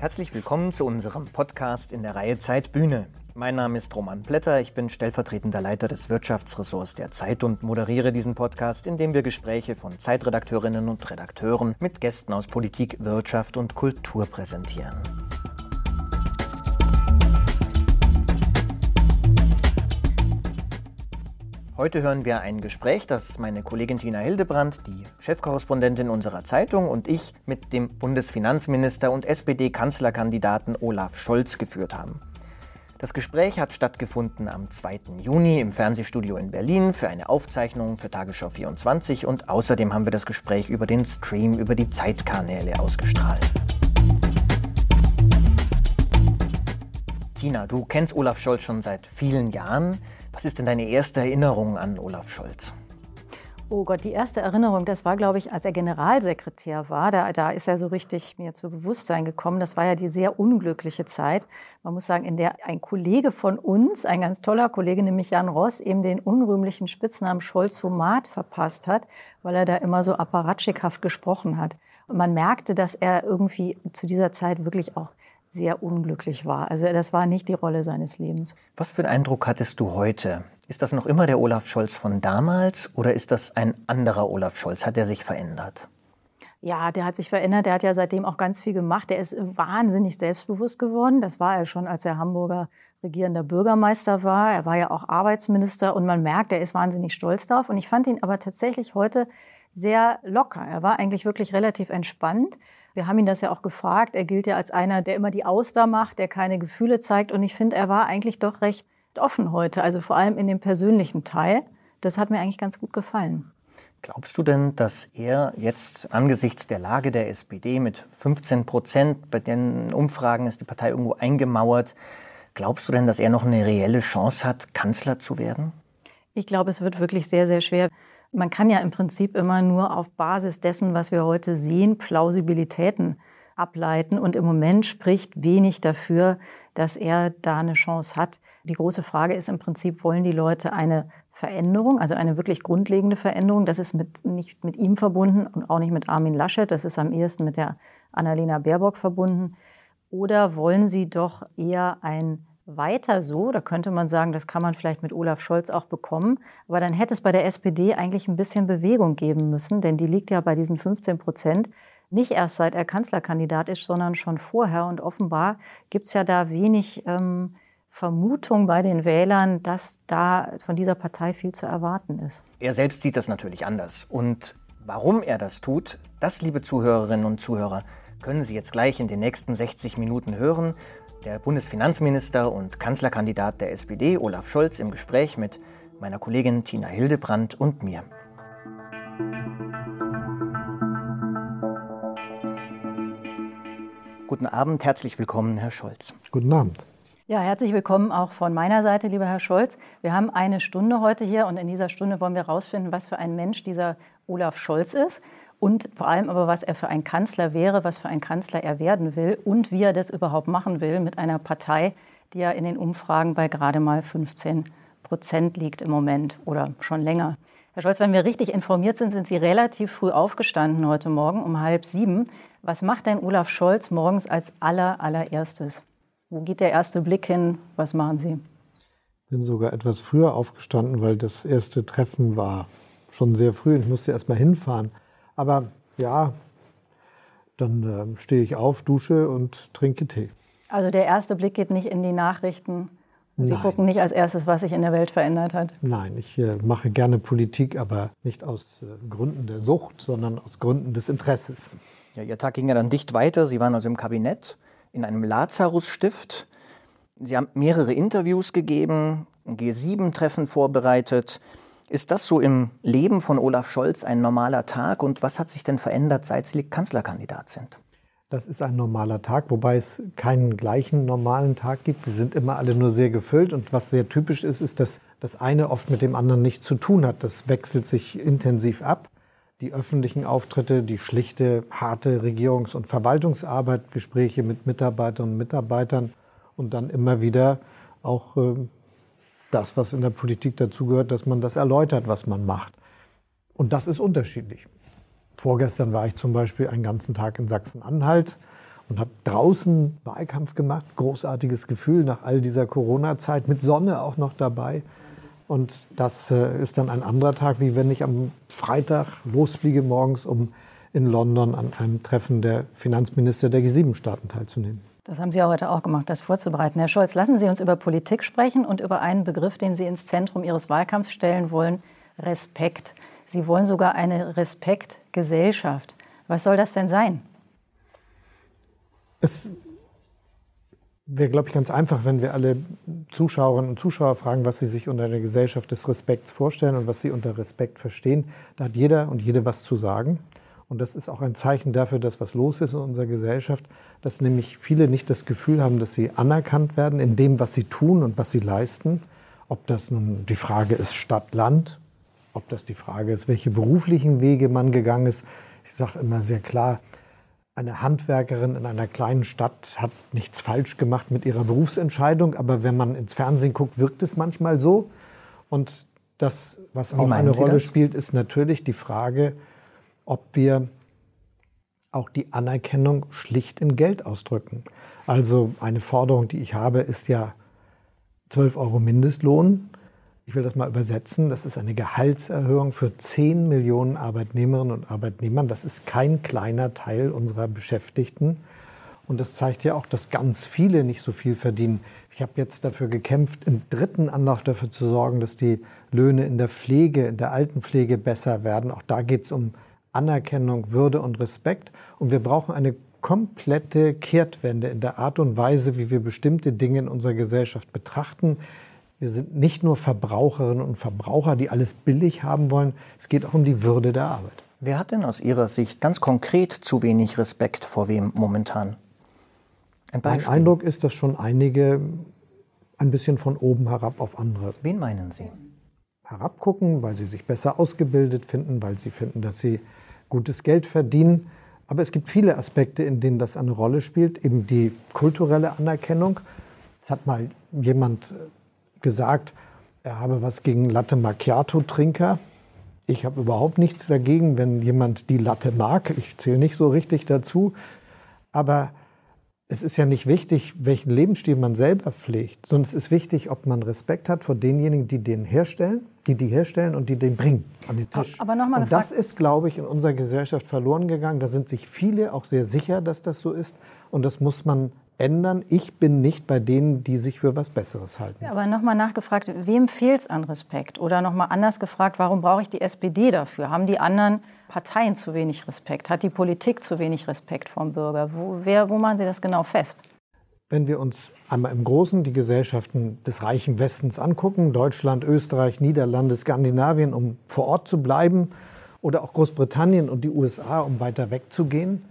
Herzlich willkommen zu unserem Podcast in der Reihe Zeit Bühne. Mein Name ist Roman Blätter, ich bin stellvertretender Leiter des Wirtschaftsressorts der Zeit und moderiere diesen Podcast, in dem wir Gespräche von Zeitredakteurinnen und Redakteuren mit Gästen aus Politik, Wirtschaft und Kultur präsentieren. Heute hören wir ein Gespräch, das meine Kollegin Tina Hildebrand, die Chefkorrespondentin unserer Zeitung, und ich mit dem Bundesfinanzminister und SPD-Kanzlerkandidaten Olaf Scholz geführt haben. Das Gespräch hat stattgefunden am 2. Juni im Fernsehstudio in Berlin für eine Aufzeichnung für Tagesschau 24 und außerdem haben wir das Gespräch über den Stream über die Zeitkanäle ausgestrahlt. Tina, du kennst Olaf Scholz schon seit vielen Jahren. Was ist denn deine erste Erinnerung an Olaf Scholz? Oh Gott, die erste Erinnerung, das war, glaube ich, als er Generalsekretär war. Da, da ist er so richtig mir zu Bewusstsein gekommen. Das war ja die sehr unglückliche Zeit. Man muss sagen, in der ein Kollege von uns, ein ganz toller Kollege, nämlich Jan Ross, eben den unrühmlichen Spitznamen Scholz-Homat verpasst hat, weil er da immer so apparatschikhaft gesprochen hat. Und man merkte, dass er irgendwie zu dieser Zeit wirklich auch sehr unglücklich war. Also das war nicht die Rolle seines Lebens. Was für einen Eindruck hattest du heute? Ist das noch immer der Olaf Scholz von damals oder ist das ein anderer Olaf Scholz? Hat er sich verändert? Ja, der hat sich verändert. Der hat ja seitdem auch ganz viel gemacht. Der ist wahnsinnig selbstbewusst geworden. Das war er schon, als er Hamburger regierender Bürgermeister war. Er war ja auch Arbeitsminister und man merkt, er ist wahnsinnig stolz darauf. Und ich fand ihn aber tatsächlich heute sehr locker. Er war eigentlich wirklich relativ entspannt. Wir haben ihn das ja auch gefragt. Er gilt ja als einer, der immer die Auster macht, der keine Gefühle zeigt. Und ich finde, er war eigentlich doch recht offen heute, also vor allem in dem persönlichen Teil. Das hat mir eigentlich ganz gut gefallen. Glaubst du denn, dass er jetzt angesichts der Lage der SPD mit 15 Prozent, bei den Umfragen ist die Partei irgendwo eingemauert, glaubst du denn, dass er noch eine reelle Chance hat, Kanzler zu werden? Ich glaube, es wird wirklich sehr, sehr schwer. Man kann ja im Prinzip immer nur auf Basis dessen, was wir heute sehen, Plausibilitäten ableiten. Und im Moment spricht wenig dafür, dass er da eine Chance hat. Die große Frage ist im Prinzip, wollen die Leute eine Veränderung, also eine wirklich grundlegende Veränderung? Das ist mit, nicht mit ihm verbunden und auch nicht mit Armin Laschet. Das ist am ehesten mit der Annalena Baerbock verbunden. Oder wollen sie doch eher ein weiter so. Da könnte man sagen, das kann man vielleicht mit Olaf Scholz auch bekommen. Aber dann hätte es bei der SPD eigentlich ein bisschen Bewegung geben müssen, denn die liegt ja bei diesen 15 Prozent nicht erst seit er Kanzlerkandidat ist, sondern schon vorher. Und offenbar gibt es ja da wenig ähm, Vermutung bei den Wählern, dass da von dieser Partei viel zu erwarten ist. Er selbst sieht das natürlich anders. Und warum er das tut, das, liebe Zuhörerinnen und Zuhörer, können Sie jetzt gleich in den nächsten 60 Minuten hören. Der Bundesfinanzminister und Kanzlerkandidat der SPD, Olaf Scholz, im Gespräch mit meiner Kollegin Tina Hildebrandt und mir. Guten Abend, herzlich willkommen, Herr Scholz. Guten Abend. Ja, herzlich willkommen auch von meiner Seite, lieber Herr Scholz. Wir haben eine Stunde heute hier und in dieser Stunde wollen wir herausfinden, was für ein Mensch dieser Olaf Scholz ist und vor allem aber, was er für ein Kanzler wäre, was für ein Kanzler er werden will und wie er das überhaupt machen will mit einer Partei, die ja in den Umfragen bei gerade mal 15 Prozent liegt im Moment oder schon länger. Herr Scholz, wenn wir richtig informiert sind, sind Sie relativ früh aufgestanden heute Morgen um halb sieben. Was macht denn Olaf Scholz morgens als aller, allererstes? Wo geht der erste Blick hin? Was machen Sie? Ich bin sogar etwas früher aufgestanden, weil das erste Treffen war schon sehr früh. Ich musste erst mal hinfahren. Aber ja, dann äh, stehe ich auf, dusche und trinke Tee. Also der erste Blick geht nicht in die Nachrichten. Sie Nein. gucken nicht als erstes, was sich in der Welt verändert hat. Nein, ich äh, mache gerne Politik, aber nicht aus äh, Gründen der Sucht, sondern aus Gründen des Interesses. Ja, Ihr Tag ging ja dann dicht weiter. Sie waren also im Kabinett in einem Lazarus-Stift. Sie haben mehrere Interviews gegeben, ein G7-Treffen vorbereitet. Ist das so im Leben von Olaf Scholz ein normaler Tag und was hat sich denn verändert, seit Sie Kanzlerkandidat sind? Das ist ein normaler Tag, wobei es keinen gleichen normalen Tag gibt. Wir sind immer alle nur sehr gefüllt und was sehr typisch ist, ist, dass das eine oft mit dem anderen nichts zu tun hat. Das wechselt sich intensiv ab. Die öffentlichen Auftritte, die schlichte, harte Regierungs- und Verwaltungsarbeit, Gespräche mit Mitarbeiterinnen und Mitarbeitern und dann immer wieder auch äh, das, was in der Politik dazugehört, dass man das erläutert, was man macht. Und das ist unterschiedlich. Vorgestern war ich zum Beispiel einen ganzen Tag in Sachsen-Anhalt und habe draußen Wahlkampf gemacht. Großartiges Gefühl nach all dieser Corona-Zeit, mit Sonne auch noch dabei. Und das äh, ist dann ein anderer Tag, wie wenn ich am Freitag losfliege morgens, um in London an einem Treffen der Finanzminister der G7-Staaten teilzunehmen. Das haben Sie ja heute auch gemacht, das vorzubereiten. Herr Scholz, lassen Sie uns über Politik sprechen und über einen Begriff, den Sie ins Zentrum Ihres Wahlkampfs stellen wollen, Respekt. Sie wollen sogar eine Respektgesellschaft. Was soll das denn sein? Es wäre, glaube ich, ganz einfach, wenn wir alle Zuschauerinnen und Zuschauer fragen, was sie sich unter der Gesellschaft des Respekts vorstellen und was sie unter Respekt verstehen. Da hat jeder und jede was zu sagen. Und das ist auch ein Zeichen dafür, dass was los ist in unserer Gesellschaft, dass nämlich viele nicht das Gefühl haben, dass sie anerkannt werden in dem, was sie tun und was sie leisten. Ob das nun die Frage ist Stadt-Land, ob das die Frage ist, welche beruflichen Wege man gegangen ist. Ich sage immer sehr klar, eine Handwerkerin in einer kleinen Stadt hat nichts falsch gemacht mit ihrer Berufsentscheidung, aber wenn man ins Fernsehen guckt, wirkt es manchmal so. Und das, was auch eine Rolle das? spielt, ist natürlich die Frage, ob wir auch die Anerkennung schlicht in Geld ausdrücken. Also eine Forderung, die ich habe, ist ja 12 Euro Mindestlohn. Ich will das mal übersetzen. Das ist eine Gehaltserhöhung für 10 Millionen Arbeitnehmerinnen und Arbeitnehmer. Das ist kein kleiner Teil unserer Beschäftigten. Und das zeigt ja auch, dass ganz viele nicht so viel verdienen. Ich habe jetzt dafür gekämpft, im dritten Anlauf dafür zu sorgen, dass die Löhne in der Pflege, in der Altenpflege besser werden. Auch da geht es um Anerkennung, Würde und Respekt. Und wir brauchen eine komplette Kehrtwende in der Art und Weise, wie wir bestimmte Dinge in unserer Gesellschaft betrachten. Wir sind nicht nur Verbraucherinnen und Verbraucher, die alles billig haben wollen. Es geht auch um die Würde der Arbeit. Wer hat denn aus Ihrer Sicht ganz konkret zu wenig Respekt vor wem momentan? Ein mein Eindruck ist, dass schon einige ein bisschen von oben herab auf andere. Wen meinen Sie? Herabgucken, weil sie sich besser ausgebildet finden, weil sie finden, dass sie gutes Geld verdienen. Aber es gibt viele Aspekte, in denen das eine Rolle spielt. Eben die kulturelle Anerkennung. Es hat mal jemand gesagt, er habe was gegen Latte Macchiato-Trinker. Ich habe überhaupt nichts dagegen, wenn jemand die Latte mag. Ich zähle nicht so richtig dazu. Aber es ist ja nicht wichtig, welchen Lebensstil man selber pflegt, sondern es ist wichtig, ob man Respekt hat vor denjenigen, die den herstellen, die die herstellen und die den bringen an den Tisch. Aber noch mal und das ist, glaube ich, in unserer Gesellschaft verloren gegangen. Da sind sich viele auch sehr sicher, dass das so ist. Und das muss man ändern. Ich bin nicht bei denen, die sich für was Besseres halten. Ja, aber nochmal nachgefragt, wem fehlt es an Respekt? Oder nochmal anders gefragt, warum brauche ich die SPD dafür? Haben die anderen Parteien zu wenig Respekt? Hat die Politik zu wenig Respekt vom Bürger? Wo, wer, wo machen Sie das genau fest? Wenn wir uns einmal im Großen die Gesellschaften des reichen Westens angucken, Deutschland, Österreich, Niederlande, Skandinavien, um vor Ort zu bleiben, oder auch Großbritannien und die USA, um weiter wegzugehen,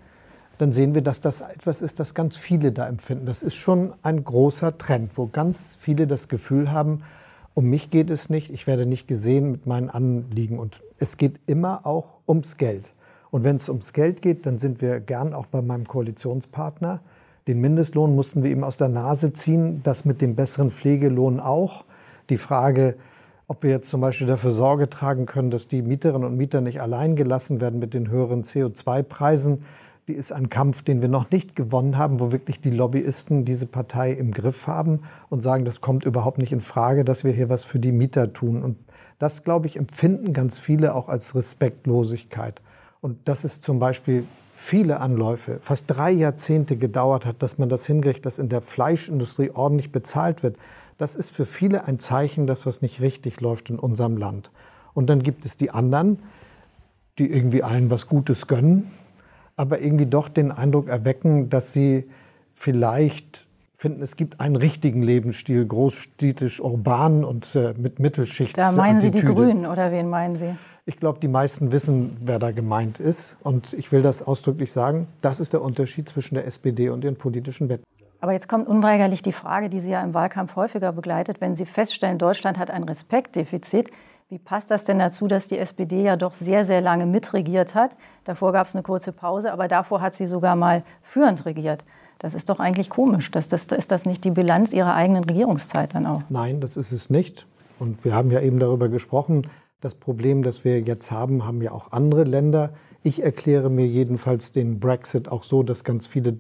dann sehen wir, dass das etwas ist, das ganz viele da empfinden. Das ist schon ein großer Trend, wo ganz viele das Gefühl haben, um mich geht es nicht, ich werde nicht gesehen mit meinen Anliegen. Und es geht immer auch ums Geld. Und wenn es ums Geld geht, dann sind wir gern auch bei meinem Koalitionspartner. Den Mindestlohn mussten wir ihm aus der Nase ziehen, das mit dem besseren Pflegelohn auch. Die Frage, ob wir jetzt zum Beispiel dafür Sorge tragen können, dass die Mieterinnen und Mieter nicht allein gelassen werden mit den höheren CO2-Preisen, die ist ein Kampf, den wir noch nicht gewonnen haben, wo wirklich die Lobbyisten diese Partei im Griff haben und sagen, das kommt überhaupt nicht in Frage, dass wir hier was für die Mieter tun. Und das, glaube ich, empfinden ganz viele auch als Respektlosigkeit. Und dass es zum Beispiel viele Anläufe, fast drei Jahrzehnte gedauert hat, dass man das hinkriegt, dass in der Fleischindustrie ordentlich bezahlt wird, das ist für viele ein Zeichen, dass was nicht richtig läuft in unserem Land. Und dann gibt es die anderen, die irgendwie allen was Gutes gönnen aber irgendwie doch den Eindruck erwecken, dass sie vielleicht finden, es gibt einen richtigen Lebensstil, großstädtisch, urban und äh, mit Mittelschicht. Da meinen Sie die Grünen oder wen meinen Sie? Ich glaube, die meisten wissen, wer da gemeint ist. Und ich will das ausdrücklich sagen. Das ist der Unterschied zwischen der SPD und ihren politischen Wettbewerben. Aber jetzt kommt unweigerlich die Frage, die Sie ja im Wahlkampf häufiger begleitet. Wenn Sie feststellen, Deutschland hat ein Respektdefizit, wie passt das denn dazu, dass die SPD ja doch sehr, sehr lange mitregiert hat? Davor gab es eine kurze Pause, aber davor hat sie sogar mal führend regiert. Das ist doch eigentlich komisch. Das, das, ist das nicht die Bilanz ihrer eigenen Regierungszeit dann auch? Nein, das ist es nicht. Und wir haben ja eben darüber gesprochen. Das Problem, das wir jetzt haben, haben ja auch andere Länder. Ich erkläre mir jedenfalls den Brexit auch so, dass ganz viele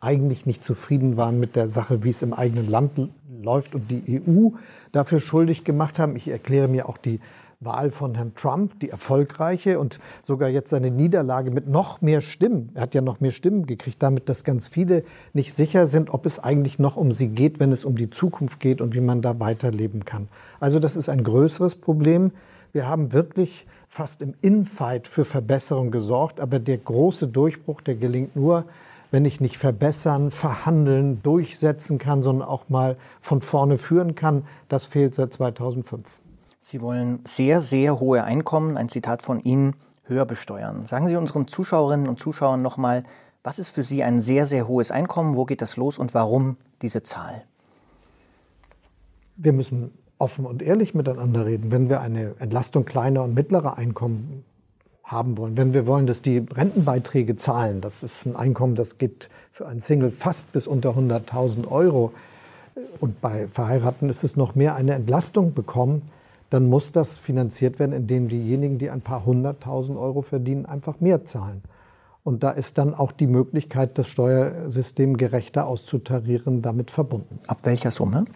eigentlich nicht zufrieden waren mit der Sache, wie es im eigenen Land läuft und die EU dafür schuldig gemacht haben. Ich erkläre mir auch die Wahl von Herrn Trump, die erfolgreiche und sogar jetzt seine Niederlage mit noch mehr Stimmen. Er hat ja noch mehr Stimmen gekriegt, damit, dass ganz viele nicht sicher sind, ob es eigentlich noch um sie geht, wenn es um die Zukunft geht und wie man da weiterleben kann. Also das ist ein größeres Problem. Wir haben wirklich fast im Infight für Verbesserung gesorgt, aber der große Durchbruch, der gelingt nur, wenn ich nicht verbessern, verhandeln, durchsetzen kann, sondern auch mal von vorne führen kann. Das fehlt seit 2005. Sie wollen sehr, sehr hohe Einkommen, ein Zitat von Ihnen, höher besteuern. Sagen Sie unseren Zuschauerinnen und Zuschauern nochmal, was ist für Sie ein sehr, sehr hohes Einkommen? Wo geht das los und warum diese Zahl? Wir müssen offen und ehrlich miteinander reden. Wenn wir eine Entlastung kleiner und mittlerer Einkommen haben wollen, wenn wir wollen, dass die Rentenbeiträge zahlen, das ist ein Einkommen, das geht für einen Single fast bis unter 100.000 Euro und bei Verheirateten ist es noch mehr, eine Entlastung bekommen, dann muss das finanziert werden, indem diejenigen, die ein paar hunderttausend Euro verdienen, einfach mehr zahlen. Und da ist dann auch die Möglichkeit, das Steuersystem gerechter auszutarieren, damit verbunden. Ab welcher Summe?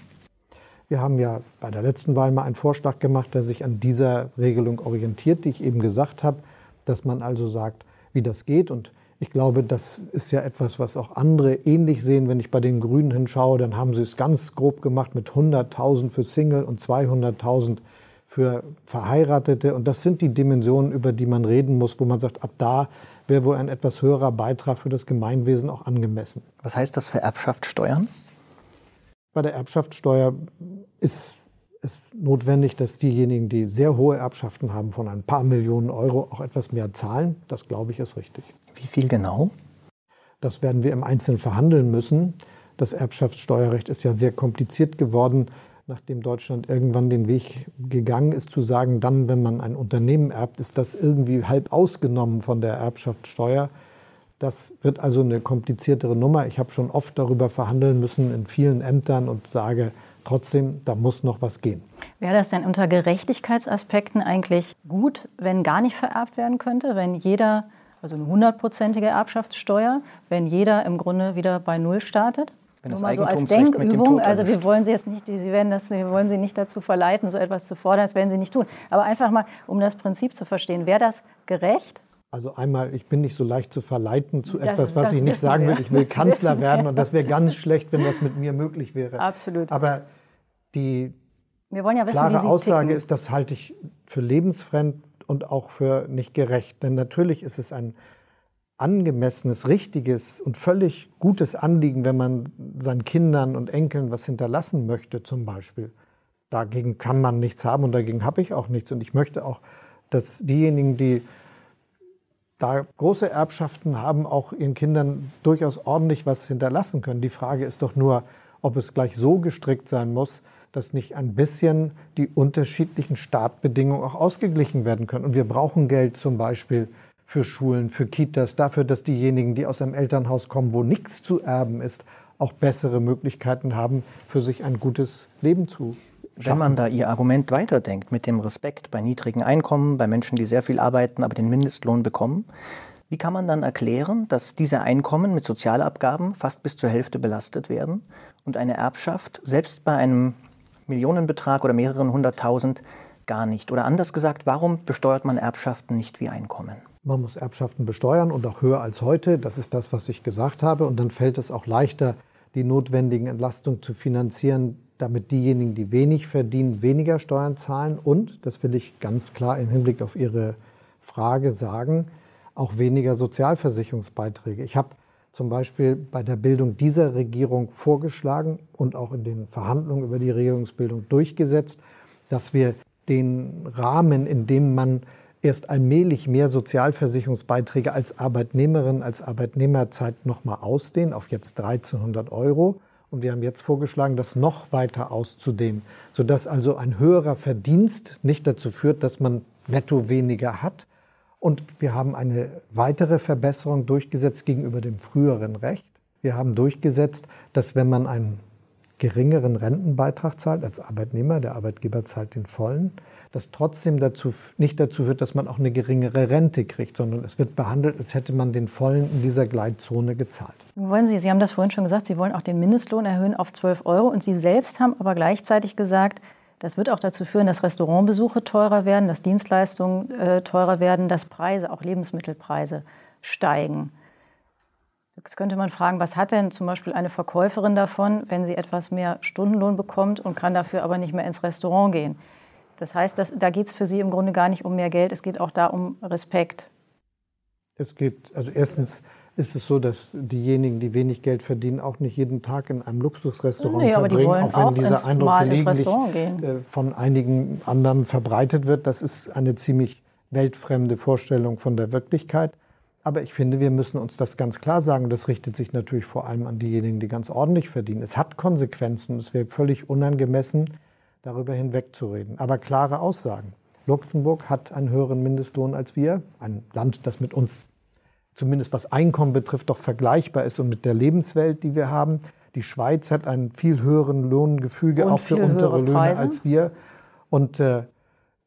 Wir haben ja bei der letzten Wahl mal einen Vorschlag gemacht, der sich an dieser Regelung orientiert, die ich eben gesagt habe, dass man also sagt, wie das geht. Und ich glaube, das ist ja etwas, was auch andere ähnlich sehen. Wenn ich bei den Grünen hinschaue, dann haben sie es ganz grob gemacht mit 100.000 für Single und 200.000 für Verheiratete. Und das sind die Dimensionen, über die man reden muss, wo man sagt, ab da wäre wohl ein etwas höherer Beitrag für das Gemeinwesen auch angemessen. Was heißt das für Erbschaftssteuern? Bei der Erbschaftssteuer ist es notwendig, dass diejenigen, die sehr hohe Erbschaften haben, von ein paar Millionen Euro auch etwas mehr zahlen. Das glaube ich ist richtig. Wie viel genau? Das werden wir im Einzelnen verhandeln müssen. Das Erbschaftssteuerrecht ist ja sehr kompliziert geworden nachdem Deutschland irgendwann den Weg gegangen ist, zu sagen, dann, wenn man ein Unternehmen erbt, ist das irgendwie halb ausgenommen von der Erbschaftssteuer. Das wird also eine kompliziertere Nummer. Ich habe schon oft darüber verhandeln müssen in vielen Ämtern und sage trotzdem, da muss noch was gehen. Wäre das denn unter Gerechtigkeitsaspekten eigentlich gut, wenn gar nicht vererbt werden könnte, wenn jeder, also eine hundertprozentige Erbschaftssteuer, wenn jeder im Grunde wieder bei Null startet? Wenn das Nur mal so als Denkübung, also wir wollen Sie jetzt nicht, Sie werden das, wir wollen Sie nicht dazu verleiten, so etwas zu fordern, das werden Sie nicht tun. Aber einfach mal, um das Prinzip zu verstehen, wäre das gerecht? Also einmal, ich bin nicht so leicht zu verleiten zu das, etwas, was ich nicht sagen will. Ich will das Kanzler werden und das wäre ganz schlecht, wenn das mit mir möglich wäre. Absolut. Aber die wir wollen ja wissen, klare Aussage ticken. ist, das halte ich für lebensfremd und auch für nicht gerecht. Denn natürlich ist es ein angemessenes, richtiges und völlig gutes Anliegen, wenn man seinen Kindern und Enkeln was hinterlassen möchte, zum Beispiel. Dagegen kann man nichts haben und dagegen habe ich auch nichts. Und ich möchte auch, dass diejenigen, die da große Erbschaften haben, auch ihren Kindern durchaus ordentlich was hinterlassen können. Die Frage ist doch nur, ob es gleich so gestrickt sein muss, dass nicht ein bisschen die unterschiedlichen Startbedingungen auch ausgeglichen werden können. Und wir brauchen Geld zum Beispiel für Schulen, für Kitas, dafür, dass diejenigen, die aus einem Elternhaus kommen, wo nichts zu erben ist, auch bessere Möglichkeiten haben, für sich ein gutes Leben zu Schaffen. Wenn man da Ihr Argument weiterdenkt mit dem Respekt bei niedrigen Einkommen, bei Menschen, die sehr viel arbeiten, aber den Mindestlohn bekommen, wie kann man dann erklären, dass diese Einkommen mit Sozialabgaben fast bis zur Hälfte belastet werden und eine Erbschaft selbst bei einem Millionenbetrag oder mehreren hunderttausend gar nicht? Oder anders gesagt, warum besteuert man Erbschaften nicht wie Einkommen? Man muss Erbschaften besteuern und auch höher als heute. Das ist das, was ich gesagt habe. Und dann fällt es auch leichter, die notwendigen Entlastungen zu finanzieren, damit diejenigen, die wenig verdienen, weniger Steuern zahlen. Und, das will ich ganz klar im Hinblick auf Ihre Frage sagen, auch weniger Sozialversicherungsbeiträge. Ich habe zum Beispiel bei der Bildung dieser Regierung vorgeschlagen und auch in den Verhandlungen über die Regierungsbildung durchgesetzt, dass wir den Rahmen, in dem man erst allmählich mehr Sozialversicherungsbeiträge als Arbeitnehmerin, als Arbeitnehmerzeit nochmal ausdehnen auf jetzt 1300 Euro. Und wir haben jetzt vorgeschlagen, das noch weiter auszudehnen, sodass also ein höherer Verdienst nicht dazu führt, dass man netto weniger hat. Und wir haben eine weitere Verbesserung durchgesetzt gegenüber dem früheren Recht. Wir haben durchgesetzt, dass wenn man einen geringeren Rentenbeitrag zahlt als Arbeitnehmer, der Arbeitgeber zahlt den vollen, das trotzdem dazu, nicht dazu führt, dass man auch eine geringere Rente kriegt, sondern es wird behandelt, als hätte man den vollen in dieser Gleitzone gezahlt. Wollen Sie, Sie haben das vorhin schon gesagt, Sie wollen auch den Mindestlohn erhöhen auf 12 Euro und Sie selbst haben aber gleichzeitig gesagt, das wird auch dazu führen, dass Restaurantbesuche teurer werden, dass Dienstleistungen äh, teurer werden, dass Preise, auch Lebensmittelpreise steigen. Jetzt könnte man fragen, was hat denn zum Beispiel eine Verkäuferin davon, wenn sie etwas mehr Stundenlohn bekommt und kann dafür aber nicht mehr ins Restaurant gehen? Das heißt, dass, da geht es für Sie im Grunde gar nicht um mehr Geld, es geht auch da um Respekt. Es geht, also erstens ist es so, dass diejenigen, die wenig Geld verdienen, auch nicht jeden Tag in einem Luxusrestaurant nee, verbringen, auch wenn auch dieser Eindruck gelegentlich äh, von einigen anderen verbreitet wird. Das ist eine ziemlich weltfremde Vorstellung von der Wirklichkeit. Aber ich finde, wir müssen uns das ganz klar sagen. Das richtet sich natürlich vor allem an diejenigen, die ganz ordentlich verdienen. Es hat Konsequenzen. Es wäre völlig unangemessen, darüber hinwegzureden. Aber klare Aussagen. Luxemburg hat einen höheren Mindestlohn als wir, ein Land, das mit uns zumindest was Einkommen betrifft doch vergleichbar ist und mit der Lebenswelt, die wir haben. Die Schweiz hat einen viel höheren Lohngefüge, und auch für untere Löhne als wir. Und äh,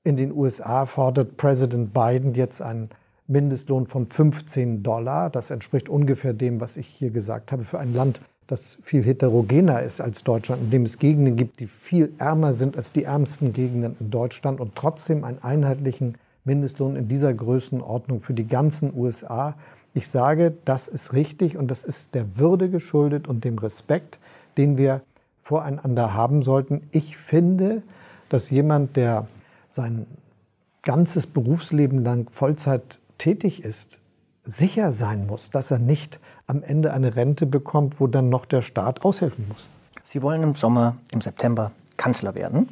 in den USA fordert Präsident Biden jetzt einen Mindestlohn von 15 Dollar. Das entspricht ungefähr dem, was ich hier gesagt habe, für ein Land, das viel heterogener ist als Deutschland, in dem es Gegenden gibt, die viel ärmer sind als die ärmsten Gegenden in Deutschland und trotzdem einen einheitlichen Mindestlohn in dieser Größenordnung für die ganzen USA. Ich sage, das ist richtig und das ist der Würde geschuldet und dem Respekt, den wir voreinander haben sollten. Ich finde, dass jemand, der sein ganzes Berufsleben lang Vollzeit tätig ist, sicher sein muss, dass er nicht am Ende eine Rente bekommt, wo dann noch der Staat aushelfen muss. Sie wollen im Sommer, im September Kanzler werden.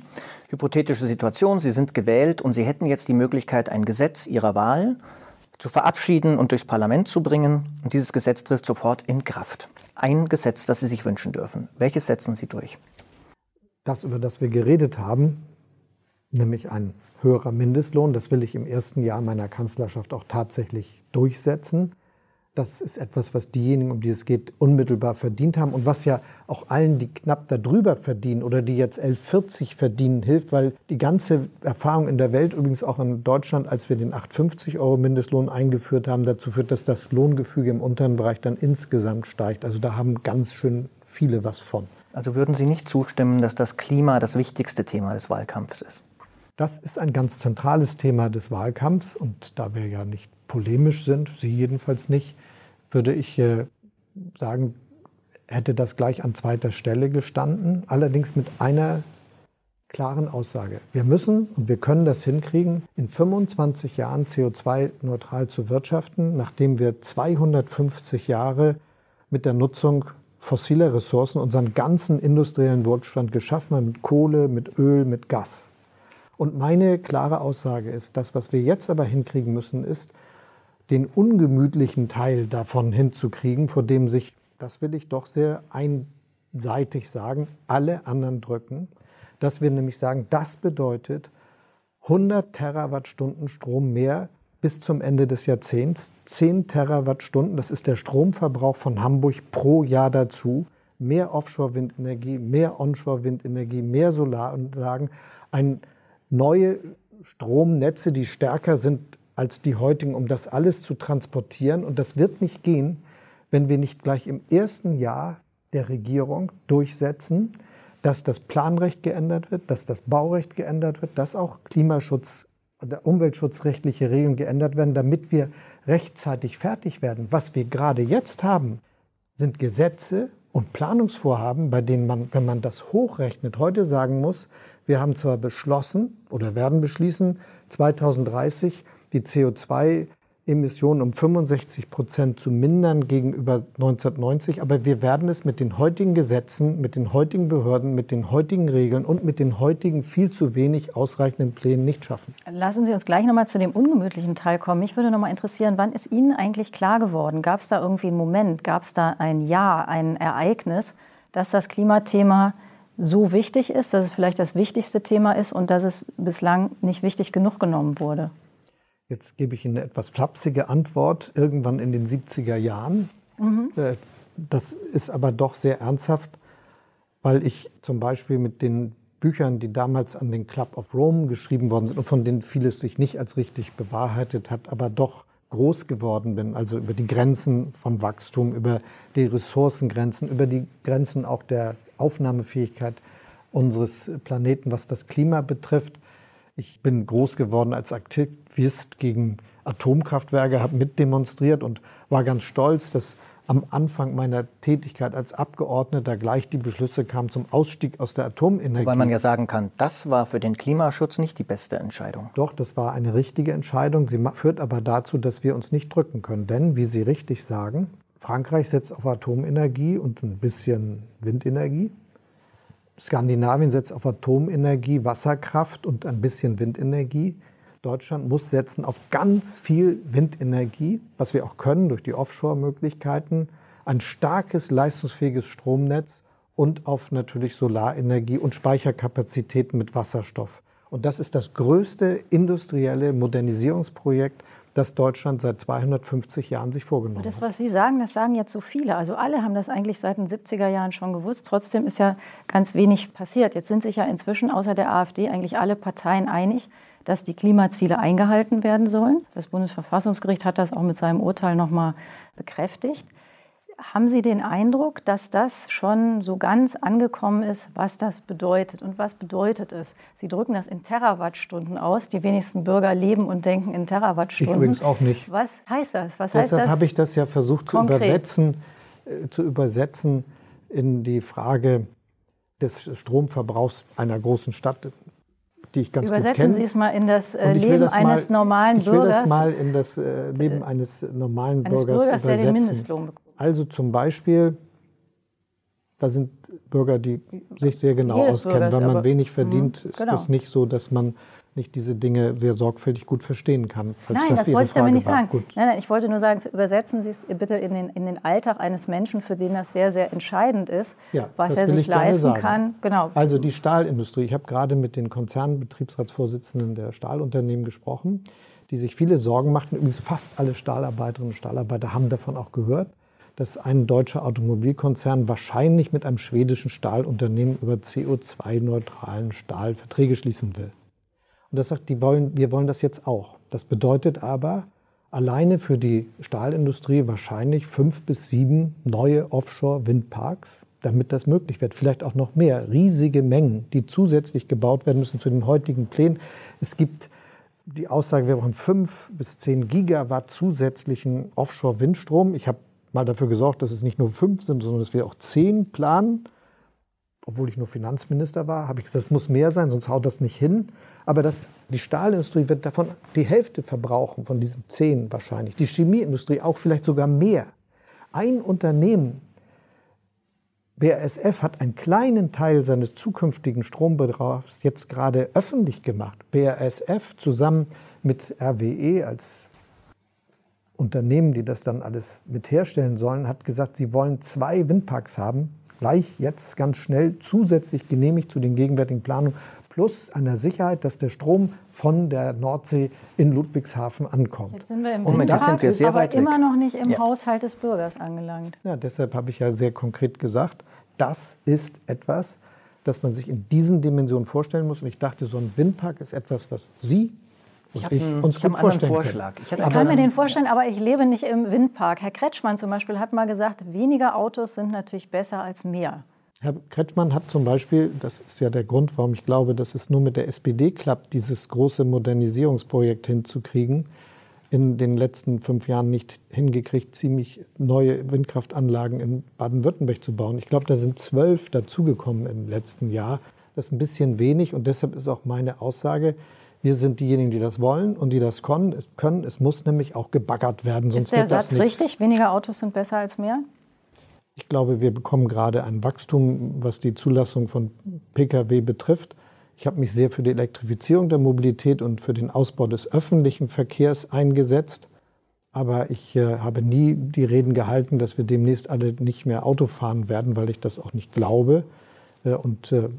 Hypothetische Situation, Sie sind gewählt und Sie hätten jetzt die Möglichkeit, ein Gesetz Ihrer Wahl zu verabschieden und durchs Parlament zu bringen. Und dieses Gesetz trifft sofort in Kraft. Ein Gesetz, das Sie sich wünschen dürfen. Welches setzen Sie durch? Das, über das wir geredet haben, nämlich ein höherer Mindestlohn, das will ich im ersten Jahr meiner Kanzlerschaft auch tatsächlich durchsetzen. Das ist etwas, was diejenigen, um die es geht, unmittelbar verdient haben und was ja auch allen, die knapp darüber verdienen oder die jetzt 11,40 verdienen, hilft, weil die ganze Erfahrung in der Welt, übrigens auch in Deutschland, als wir den 8,50 Euro Mindestlohn eingeführt haben, dazu führt, dass das Lohngefüge im unteren Bereich dann insgesamt steigt. Also da haben ganz schön viele was von. Also würden Sie nicht zustimmen, dass das Klima das wichtigste Thema des Wahlkampfes ist? Das ist ein ganz zentrales Thema des Wahlkampfs und da wir ja nicht polemisch sind, Sie jedenfalls nicht, würde ich sagen, hätte das gleich an zweiter Stelle gestanden, allerdings mit einer klaren Aussage. Wir müssen und wir können das hinkriegen, in 25 Jahren CO2-neutral zu wirtschaften, nachdem wir 250 Jahre mit der Nutzung fossiler Ressourcen unseren ganzen industriellen Wohlstand geschaffen haben, mit Kohle, mit Öl, mit Gas. Und meine klare Aussage ist, das, was wir jetzt aber hinkriegen müssen, ist, den ungemütlichen Teil davon hinzukriegen, vor dem sich, das will ich doch sehr einseitig sagen, alle anderen drücken, dass wir nämlich sagen, das bedeutet 100 Terawattstunden Strom mehr bis zum Ende des Jahrzehnts, 10 Terawattstunden, das ist der Stromverbrauch von Hamburg pro Jahr dazu, mehr Offshore-Windenergie, mehr Onshore-Windenergie, mehr Solaranlagen, ein neue Stromnetze, die stärker sind als die heutigen, um das alles zu transportieren. Und das wird nicht gehen, wenn wir nicht gleich im ersten Jahr der Regierung durchsetzen, dass das Planrecht geändert wird, dass das Baurecht geändert wird, dass auch Klimaschutz oder umweltschutzrechtliche Regeln geändert werden, damit wir rechtzeitig fertig werden. Was wir gerade jetzt haben, sind Gesetze und Planungsvorhaben, bei denen man, wenn man das hochrechnet, heute sagen muss, wir haben zwar beschlossen oder werden beschließen, 2030 die CO2-Emissionen um 65 Prozent zu mindern gegenüber 1990. Aber wir werden es mit den heutigen Gesetzen, mit den heutigen Behörden, mit den heutigen Regeln und mit den heutigen viel zu wenig ausreichenden Plänen nicht schaffen. Lassen Sie uns gleich noch mal zu dem ungemütlichen Teil kommen. Mich würde noch mal interessieren, wann ist Ihnen eigentlich klar geworden? Gab es da irgendwie einen Moment, gab es da ein Jahr, ein Ereignis, dass das Klimathema so wichtig ist, dass es vielleicht das wichtigste Thema ist und dass es bislang nicht wichtig genug genommen wurde? Jetzt gebe ich Ihnen eine etwas flapsige Antwort, irgendwann in den 70er Jahren. Mhm. Das ist aber doch sehr ernsthaft, weil ich zum Beispiel mit den Büchern, die damals an den Club of Rome geschrieben worden sind und von denen vieles sich nicht als richtig bewahrheitet hat, aber doch groß geworden bin, also über die Grenzen von Wachstum, über die Ressourcengrenzen, über die Grenzen auch der Aufnahmefähigkeit unseres Planeten, was das Klima betrifft. Ich bin groß geworden als Aktivist gegen Atomkraftwerke, habe mitdemonstriert und war ganz stolz, dass am Anfang meiner Tätigkeit als Abgeordneter gleich die Beschlüsse kamen zum Ausstieg aus der Atomenergie. Weil man ja sagen kann, das war für den Klimaschutz nicht die beste Entscheidung. Doch, das war eine richtige Entscheidung. Sie führt aber dazu, dass wir uns nicht drücken können. Denn, wie Sie richtig sagen, Frankreich setzt auf Atomenergie und ein bisschen Windenergie. Skandinavien setzt auf Atomenergie, Wasserkraft und ein bisschen Windenergie. Deutschland muss setzen auf ganz viel Windenergie, was wir auch können durch die Offshore-Möglichkeiten, ein starkes, leistungsfähiges Stromnetz und auf natürlich Solarenergie und Speicherkapazitäten mit Wasserstoff. Und das ist das größte industrielle Modernisierungsprojekt, das Deutschland seit 250 Jahren sich vorgenommen hat. Das, was Sie sagen, das sagen jetzt so viele. Also alle haben das eigentlich seit den 70er Jahren schon gewusst. Trotzdem ist ja ganz wenig passiert. Jetzt sind sich ja inzwischen außer der AfD eigentlich alle Parteien einig, dass die Klimaziele eingehalten werden sollen. Das Bundesverfassungsgericht hat das auch mit seinem Urteil nochmal bekräftigt. Haben Sie den Eindruck, dass das schon so ganz angekommen ist, was das bedeutet? Und was bedeutet es? Sie drücken das in Terawattstunden aus. Die wenigsten Bürger leben und denken in Terawattstunden. Ich übrigens auch nicht. Was heißt das? Was Deshalb heißt habe ich das ja versucht zu übersetzen, äh, zu übersetzen in die Frage des Stromverbrauchs einer großen Stadt, die ich ganz Übersetzen gut kenne. Sie es mal in das äh, Leben das eines mal, normalen Bürgers. Ich will das mal in das äh, Leben eines normalen eines Bürgers, Bürgers übersetzen. Der den Mindestlohn bekommt. Also zum Beispiel, da sind Bürger, die sich sehr genau Jedes auskennen. Wenn man wenig verdient, mh, ist genau. das nicht so, dass man nicht diese Dinge sehr sorgfältig gut verstehen kann. Nein, das, das wollte ich damit nicht sagen. Nein, nein, ich wollte nur sagen, übersetzen Sie es bitte in den, in den Alltag eines Menschen, für den das sehr, sehr entscheidend ist, ja, was er sich leisten kann. Genau. Also die Stahlindustrie. Ich habe gerade mit den Konzernbetriebsratsvorsitzenden der Stahlunternehmen gesprochen, die sich viele Sorgen machten. Übrigens fast alle Stahlarbeiterinnen und Stahlarbeiter haben davon auch gehört dass ein deutscher Automobilkonzern wahrscheinlich mit einem schwedischen Stahlunternehmen über CO2-neutralen Stahl Verträge schließen will. Und das sagt, die wollen, wir wollen das jetzt auch. Das bedeutet aber alleine für die Stahlindustrie wahrscheinlich fünf bis sieben neue Offshore-Windparks, damit das möglich wird. Vielleicht auch noch mehr, riesige Mengen, die zusätzlich gebaut werden müssen zu den heutigen Plänen. Es gibt die Aussage, wir brauchen fünf bis zehn Gigawatt zusätzlichen Offshore-Windstrom. Ich habe mal dafür gesorgt, dass es nicht nur fünf sind, sondern dass wir auch zehn planen. Obwohl ich nur Finanzminister war, habe ich gesagt, das muss mehr sein, sonst haut das nicht hin. Aber das, die Stahlindustrie wird davon die Hälfte verbrauchen, von diesen zehn wahrscheinlich. Die Chemieindustrie auch vielleicht sogar mehr. Ein Unternehmen, BASF, hat einen kleinen Teil seines zukünftigen Strombedarfs jetzt gerade öffentlich gemacht. BASF zusammen mit RWE als Unternehmen, die das dann alles mit herstellen sollen, hat gesagt, sie wollen zwei Windparks haben, gleich jetzt ganz schnell zusätzlich genehmigt zu den gegenwärtigen Planungen, plus einer Sicherheit, dass der Strom von der Nordsee in Ludwigshafen ankommt. Jetzt sind wir im Windpark, sind wir sehr aber weit immer weg. noch nicht im ja. Haushalt des Bürgers angelangt. Ja, deshalb habe ich ja sehr konkret gesagt, das ist etwas, das man sich in diesen Dimensionen vorstellen muss. Und ich dachte, so ein Windpark ist etwas, was Sie ich habe einen, uns hab einen Vorschlag. Ich, ich kann mir den vorstellen, aber ich lebe nicht im Windpark. Herr Kretschmann zum Beispiel hat mal gesagt, weniger Autos sind natürlich besser als mehr. Herr Kretschmann hat zum Beispiel, das ist ja der Grund, warum ich glaube, dass es nur mit der SPD klappt, dieses große Modernisierungsprojekt hinzukriegen, in den letzten fünf Jahren nicht hingekriegt, ziemlich neue Windkraftanlagen in Baden-Württemberg zu bauen. Ich glaube, da sind zwölf dazugekommen im letzten Jahr. Das ist ein bisschen wenig und deshalb ist auch meine Aussage, wir sind diejenigen, die das wollen und die das können. Es, können. es muss nämlich auch gebaggert werden, sonst Ist der wird Satz das richtig? Weniger Autos sind besser als mehr? Ich glaube, wir bekommen gerade ein Wachstum, was die Zulassung von Pkw betrifft. Ich habe mich sehr für die Elektrifizierung der Mobilität und für den Ausbau des öffentlichen Verkehrs eingesetzt. Aber ich äh, habe nie die Reden gehalten, dass wir demnächst alle nicht mehr Auto fahren werden, weil ich das auch nicht glaube. Äh, und äh,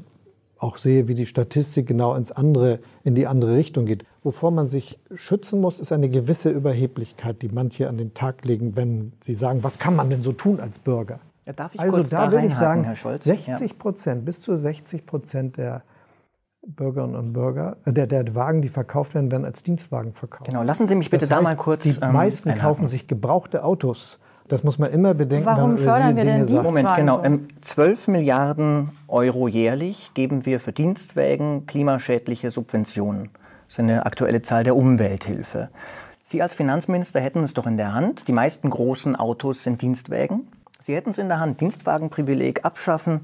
auch sehe, wie die Statistik genau ins andere, in die andere Richtung geht. Wovor man sich schützen muss, ist eine gewisse Überheblichkeit, die manche an den Tag legen, wenn sie sagen, was kann man denn so tun als Bürger? Ja, darf ich also kurz da, da würde ich sagen, Herr Scholz? 60 Prozent, ja. bis zu 60 Prozent der Bürgerinnen und Bürger, äh, der, der Wagen, die verkauft werden, werden als Dienstwagen verkauft. Genau, lassen Sie mich bitte das da heißt, mal kurz. Die ähm, meisten einhaken. kaufen sich gebrauchte Autos. Das muss man immer bedenken. Warum wenn man über fördern diese wir denn Dinge sagt. Dienstwagen? Moment, genau. Ähm, 12 Milliarden Euro jährlich geben wir für Dienstwägen klimaschädliche Subventionen. Das ist eine aktuelle Zahl der Umwelthilfe. Sie als Finanzminister hätten es doch in der Hand. Die meisten großen Autos sind Dienstwägen. Sie hätten es in der Hand. Dienstwagenprivileg abschaffen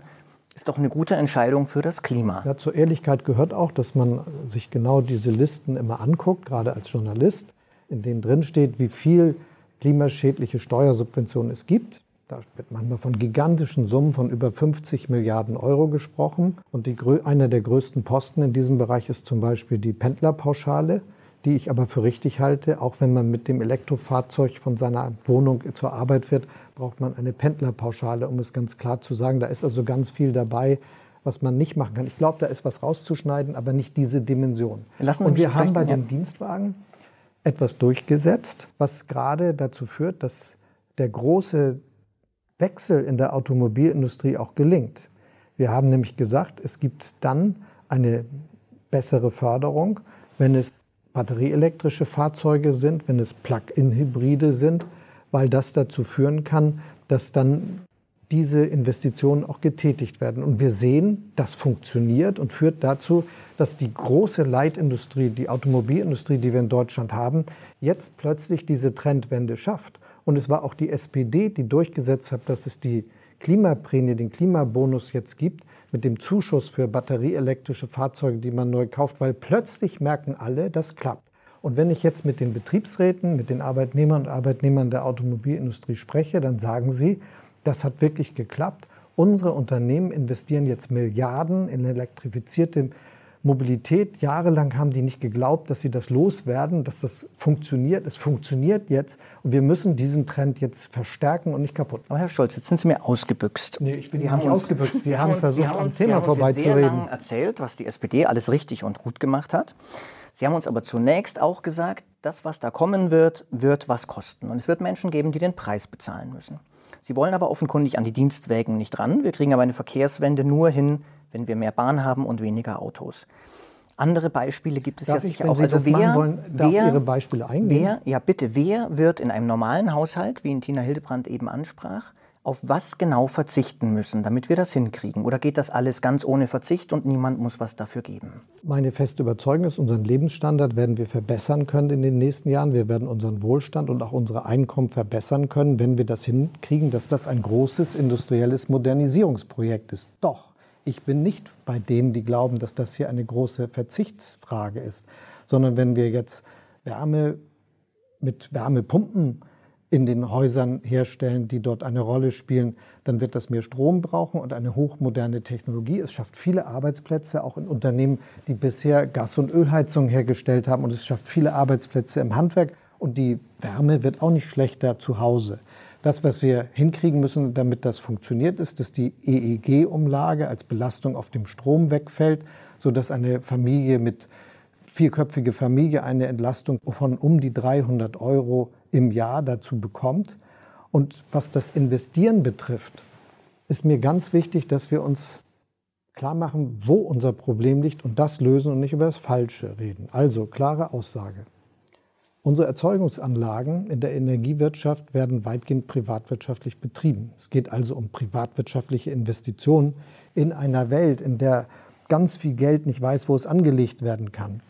ist doch eine gute Entscheidung für das Klima. Ja, zur Ehrlichkeit gehört auch, dass man sich genau diese Listen immer anguckt, gerade als Journalist, in denen drin steht, wie viel klimaschädliche Steuersubventionen es gibt. Da wird manchmal von gigantischen Summen von über 50 Milliarden Euro gesprochen. Und die, einer der größten Posten in diesem Bereich ist zum Beispiel die Pendlerpauschale, die ich aber für richtig halte. Auch wenn man mit dem Elektrofahrzeug von seiner Wohnung zur Arbeit fährt, braucht man eine Pendlerpauschale, um es ganz klar zu sagen. Da ist also ganz viel dabei, was man nicht machen kann. Ich glaube, da ist was rauszuschneiden, aber nicht diese Dimension. Lassen Sie Und wir haben bei den Dienstwagen etwas durchgesetzt, was gerade dazu führt, dass der große Wechsel in der Automobilindustrie auch gelingt. Wir haben nämlich gesagt, es gibt dann eine bessere Förderung, wenn es batterieelektrische Fahrzeuge sind, wenn es Plug-in-Hybride sind, weil das dazu führen kann, dass dann diese Investitionen auch getätigt werden. Und wir sehen, das funktioniert und führt dazu, dass die große Leitindustrie, die Automobilindustrie, die wir in Deutschland haben, jetzt plötzlich diese Trendwende schafft. Und es war auch die SPD, die durchgesetzt hat, dass es die Klimaprämie, den Klimabonus jetzt gibt, mit dem Zuschuss für batterieelektrische Fahrzeuge, die man neu kauft, weil plötzlich merken alle, das klappt. Und wenn ich jetzt mit den Betriebsräten, mit den Arbeitnehmern und Arbeitnehmern der Automobilindustrie spreche, dann sagen sie, das hat wirklich geklappt. Unsere Unternehmen investieren jetzt Milliarden in elektrifizierte Mobilität. Jahrelang haben die nicht geglaubt, dass sie das loswerden, dass das funktioniert. Es funktioniert jetzt und wir müssen diesen Trend jetzt verstärken und nicht kaputt. Aber Herr Scholz, jetzt sind Sie mir ausgebüxt. Nee, ich bin Sie nicht haben uns, ausgebüxt. Sie haben versucht, haben am uns- Thema Sie haben uns sehr vorbeizureden. lang erzählt, was die SPD alles richtig und gut gemacht hat. Sie haben uns aber zunächst auch gesagt, das, was da kommen wird, wird was kosten. Und es wird Menschen geben, die den Preis bezahlen müssen. Sie wollen aber offenkundig an die Dienstwägen nicht ran. Wir kriegen aber eine Verkehrswende nur hin, wenn wir mehr Bahn haben und weniger Autos. Andere Beispiele gibt es Darf ja ich, sicher auch. Sie Also wer, wollen, darf wer, Ihre Beispiele eingehen? Wer, ja bitte, wer wird in einem normalen Haushalt, wie ihn Tina Hildebrand eben ansprach, auf was genau verzichten müssen, damit wir das hinkriegen? Oder geht das alles ganz ohne Verzicht und niemand muss was dafür geben? Meine feste Überzeugung ist, unseren Lebensstandard werden wir verbessern können in den nächsten Jahren. Wir werden unseren Wohlstand und auch unsere Einkommen verbessern können, wenn wir das hinkriegen, dass das ein großes industrielles Modernisierungsprojekt ist. Doch, ich bin nicht bei denen, die glauben, dass das hier eine große Verzichtsfrage ist, sondern wenn wir jetzt Wärme mit Wärmepumpen in den Häusern herstellen, die dort eine Rolle spielen, dann wird das mehr Strom brauchen und eine hochmoderne Technologie. Es schafft viele Arbeitsplätze, auch in Unternehmen, die bisher Gas- und Ölheizung hergestellt haben. Und es schafft viele Arbeitsplätze im Handwerk. Und die Wärme wird auch nicht schlechter zu Hause. Das, was wir hinkriegen müssen, damit das funktioniert, ist, dass die EEG-Umlage als Belastung auf dem Strom wegfällt, sodass eine Familie mit vierköpfige Familie eine Entlastung von um die 300 Euro im Jahr dazu bekommt. Und was das Investieren betrifft, ist mir ganz wichtig, dass wir uns klar machen, wo unser Problem liegt und das lösen und nicht über das Falsche reden. Also klare Aussage. Unsere Erzeugungsanlagen in der Energiewirtschaft werden weitgehend privatwirtschaftlich betrieben. Es geht also um privatwirtschaftliche Investitionen in einer Welt, in der ganz viel Geld nicht weiß, wo es angelegt werden kann.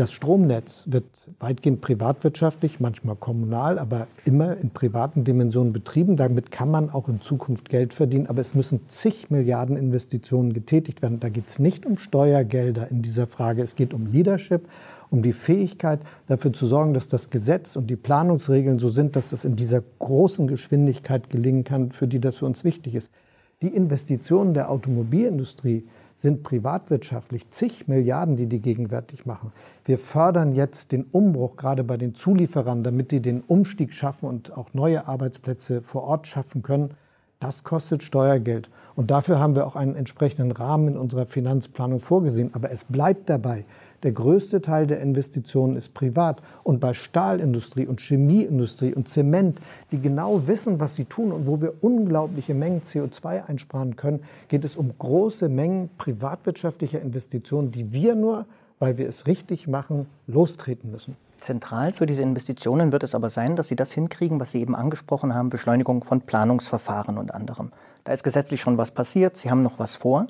Das Stromnetz wird weitgehend privatwirtschaftlich, manchmal kommunal, aber immer in privaten Dimensionen betrieben. Damit kann man auch in Zukunft Geld verdienen, aber es müssen zig Milliarden Investitionen getätigt werden. Da geht es nicht um Steuergelder in dieser Frage, es geht um Leadership, um die Fähigkeit, dafür zu sorgen, dass das Gesetz und die Planungsregeln so sind, dass es in dieser großen Geschwindigkeit gelingen kann, für die das für uns wichtig ist. Die Investitionen der Automobilindustrie sind privatwirtschaftlich zig Milliarden, die die gegenwärtig machen. Wir fördern jetzt den Umbruch gerade bei den Zulieferern, damit die den Umstieg schaffen und auch neue Arbeitsplätze vor Ort schaffen können. Das kostet Steuergeld. Und dafür haben wir auch einen entsprechenden Rahmen in unserer Finanzplanung vorgesehen. Aber es bleibt dabei, Der größte Teil der Investitionen ist privat. Und bei Stahlindustrie und Chemieindustrie und Zement, die genau wissen, was sie tun und wo wir unglaubliche Mengen CO2 einsparen können, geht es um große Mengen privatwirtschaftlicher Investitionen, die wir nur, weil wir es richtig machen, lostreten müssen. Zentral für diese Investitionen wird es aber sein, dass Sie das hinkriegen, was Sie eben angesprochen haben, Beschleunigung von Planungsverfahren und anderem. Da ist gesetzlich schon was passiert, Sie haben noch was vor.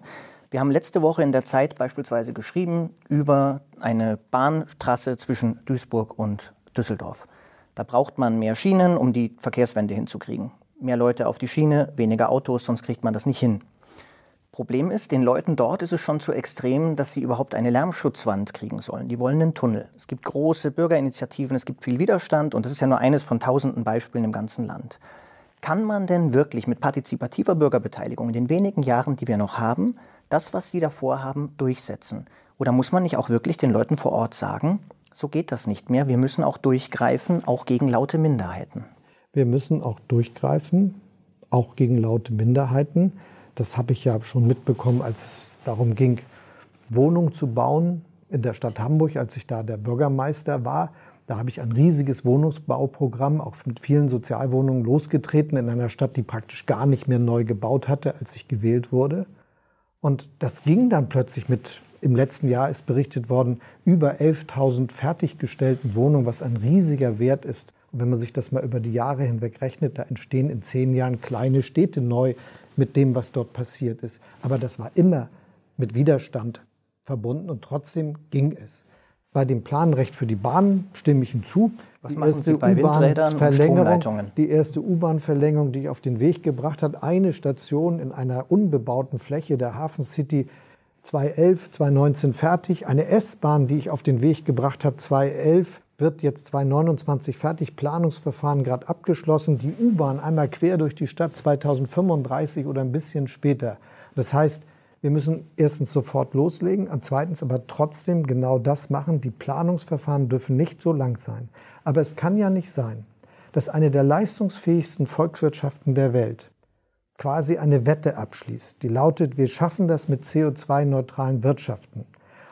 Wir haben letzte Woche in der Zeit beispielsweise geschrieben über eine Bahntrasse zwischen Duisburg und Düsseldorf. Da braucht man mehr Schienen, um die Verkehrswende hinzukriegen. Mehr Leute auf die Schiene, weniger Autos, sonst kriegt man das nicht hin. Problem ist, den Leuten dort ist es schon zu extrem, dass sie überhaupt eine Lärmschutzwand kriegen sollen. Die wollen einen Tunnel. Es gibt große Bürgerinitiativen, es gibt viel Widerstand und das ist ja nur eines von tausenden Beispielen im ganzen Land. Kann man denn wirklich mit partizipativer Bürgerbeteiligung in den wenigen Jahren, die wir noch haben, das, was sie davor haben, durchsetzen? Oder muss man nicht auch wirklich den Leuten vor Ort sagen, so geht das nicht mehr, wir müssen auch durchgreifen, auch gegen laute Minderheiten? Wir müssen auch durchgreifen, auch gegen laute Minderheiten. Das habe ich ja schon mitbekommen, als es darum ging, Wohnungen zu bauen in der Stadt Hamburg, als ich da der Bürgermeister war. Da habe ich ein riesiges Wohnungsbauprogramm, auch mit vielen Sozialwohnungen losgetreten in einer Stadt, die praktisch gar nicht mehr neu gebaut hatte, als ich gewählt wurde. Und das ging dann plötzlich mit, im letzten Jahr ist berichtet worden, über 11.000 fertiggestellten Wohnungen, was ein riesiger Wert ist. Und wenn man sich das mal über die Jahre hinweg rechnet, da entstehen in zehn Jahren kleine Städte neu mit dem, was dort passiert ist. Aber das war immer mit Widerstand verbunden und trotzdem ging es. Bei dem Planrecht für die Bahn stimme ich hinzu. Was machen Sie bei Windrädern und Stromleitungen? Die erste U-Bahn-Verlängerung, die ich auf den Weg gebracht hat, eine Station in einer unbebauten Fläche der Hafen City 2011, 2019 fertig. Eine S-Bahn, die ich auf den Weg gebracht habe, 2011 wird jetzt 2029 fertig. Planungsverfahren gerade abgeschlossen. Die U-Bahn einmal quer durch die Stadt 2035 oder ein bisschen später. Das heißt, wir müssen erstens sofort loslegen und zweitens aber trotzdem genau das machen. Die Planungsverfahren dürfen nicht so lang sein. Aber es kann ja nicht sein, dass eine der leistungsfähigsten Volkswirtschaften der Welt quasi eine Wette abschließt, die lautet, wir schaffen das mit CO2-neutralen Wirtschaften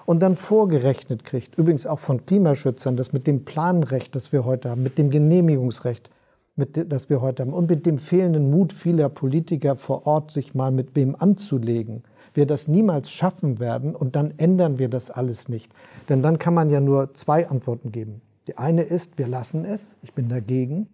und dann vorgerechnet kriegt, übrigens auch von Klimaschützern, das mit dem Planrecht, das wir heute haben, mit dem Genehmigungsrecht, mit, das wir heute haben und mit dem fehlenden Mut vieler Politiker vor Ort, sich mal mit wem anzulegen, wir das niemals schaffen werden und dann ändern wir das alles nicht. Denn dann kann man ja nur zwei Antworten geben. Die eine ist, wir lassen es, ich bin dagegen.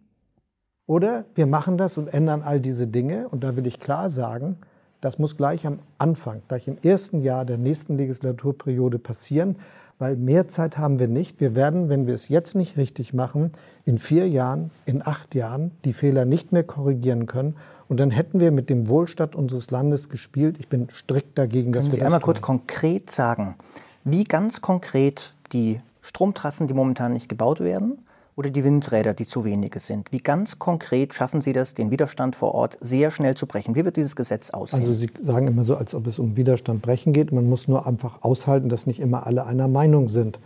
Oder wir machen das und ändern all diese Dinge. Und da will ich klar sagen, das muss gleich am Anfang, gleich im ersten Jahr der nächsten Legislaturperiode passieren, weil mehr Zeit haben wir nicht. Wir werden, wenn wir es jetzt nicht richtig machen, in vier Jahren, in acht Jahren die Fehler nicht mehr korrigieren können und dann hätten wir mit dem Wohlstand unseres Landes gespielt. Ich bin strikt dagegen, dass Können wir Sie das einmal tun. kurz konkret sagen, wie ganz konkret die Stromtrassen, die momentan nicht gebaut werden, oder die Windräder, die zu wenige sind. Wie ganz konkret schaffen Sie das, den Widerstand vor Ort sehr schnell zu brechen? Wie wird dieses Gesetz aussehen? Also Sie sagen immer so, als ob es um Widerstand brechen geht. Man muss nur einfach aushalten, dass nicht immer alle einer Meinung sind.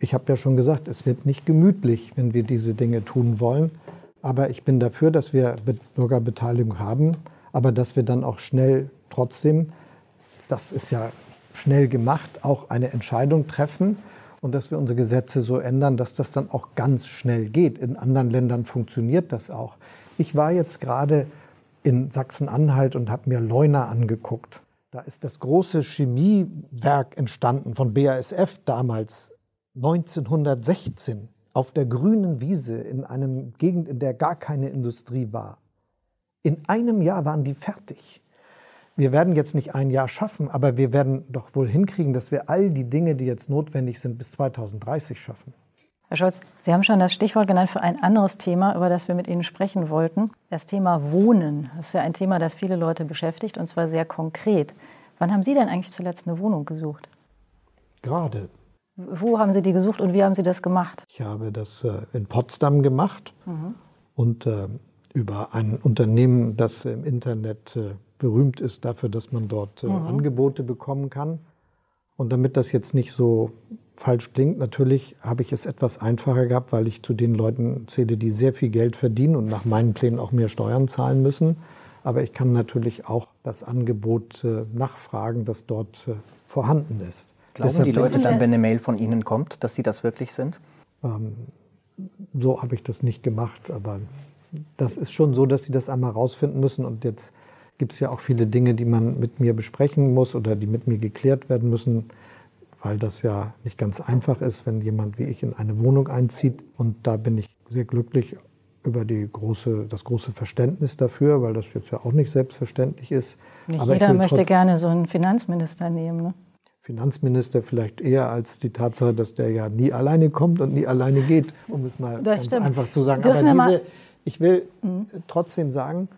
Ich habe ja schon gesagt, es wird nicht gemütlich, wenn wir diese Dinge tun wollen. Aber ich bin dafür, dass wir Bürgerbeteiligung haben, aber dass wir dann auch schnell trotzdem, das ist ja schnell gemacht, auch eine Entscheidung treffen und dass wir unsere Gesetze so ändern, dass das dann auch ganz schnell geht. In anderen Ländern funktioniert das auch. Ich war jetzt gerade in Sachsen-Anhalt und habe mir Leuna angeguckt. Da ist das große Chemiewerk entstanden von BASF damals 1916 auf der grünen Wiese in einem Gegend, in der gar keine Industrie war. In einem Jahr waren die fertig. Wir werden jetzt nicht ein Jahr schaffen, aber wir werden doch wohl hinkriegen, dass wir all die Dinge, die jetzt notwendig sind, bis 2030 schaffen. Herr Scholz, Sie haben schon das Stichwort genannt für ein anderes Thema, über das wir mit Ihnen sprechen wollten. Das Thema Wohnen. Das ist ja ein Thema, das viele Leute beschäftigt und zwar sehr konkret. Wann haben Sie denn eigentlich zuletzt eine Wohnung gesucht? Gerade. Wo haben Sie die gesucht und wie haben Sie das gemacht? Ich habe das äh, in Potsdam gemacht mhm. und äh, über ein Unternehmen, das im Internet äh, berühmt ist dafür, dass man dort mhm. Angebote bekommen kann. Und damit das jetzt nicht so falsch klingt, natürlich habe ich es etwas einfacher gehabt, weil ich zu den Leuten zähle, die sehr viel Geld verdienen und nach meinen Plänen auch mehr Steuern zahlen müssen. Aber ich kann natürlich auch das Angebot nachfragen, das dort vorhanden ist. Glauben Deshalb die Leute dann, wenn eine Mail von Ihnen kommt, dass Sie das wirklich sind? Ähm, so habe ich das nicht gemacht, aber das ist schon so, dass Sie das einmal rausfinden müssen. Und jetzt gibt es ja auch viele Dinge, die man mit mir besprechen muss oder die mit mir geklärt werden müssen, weil das ja nicht ganz einfach ist, wenn jemand wie ich in eine Wohnung einzieht. Und da bin ich sehr glücklich über die große, das große Verständnis dafür, weil das jetzt ja auch nicht selbstverständlich ist. Nicht Aber jeder möchte gerne so einen Finanzminister nehmen. Ne? Finanzminister vielleicht eher als die Tatsache, dass der ja nie alleine kommt und nie alleine geht, um es mal ganz einfach zu sagen. Dürfen Aber diese, ich will mhm. trotzdem sagen,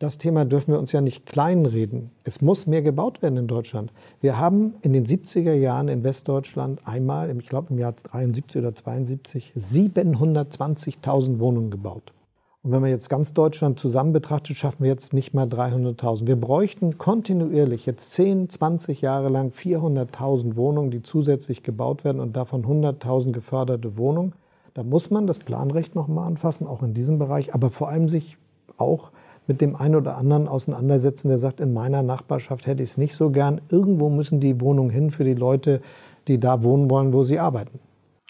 das Thema dürfen wir uns ja nicht kleinreden. Es muss mehr gebaut werden in Deutschland. Wir haben in den 70er Jahren in Westdeutschland einmal, ich glaube im Jahr 73 oder 72, 720.000 Wohnungen gebaut. Und wenn man jetzt ganz Deutschland zusammen betrachtet, schaffen wir jetzt nicht mal 300.000. Wir bräuchten kontinuierlich jetzt 10, 20 Jahre lang 400.000 Wohnungen, die zusätzlich gebaut werden und davon 100.000 geförderte Wohnungen. Da muss man das Planrecht nochmal anfassen, auch in diesem Bereich, aber vor allem sich auch mit dem einen oder anderen auseinandersetzen, der sagt, in meiner Nachbarschaft hätte ich es nicht so gern. Irgendwo müssen die Wohnungen hin für die Leute, die da wohnen wollen, wo sie arbeiten.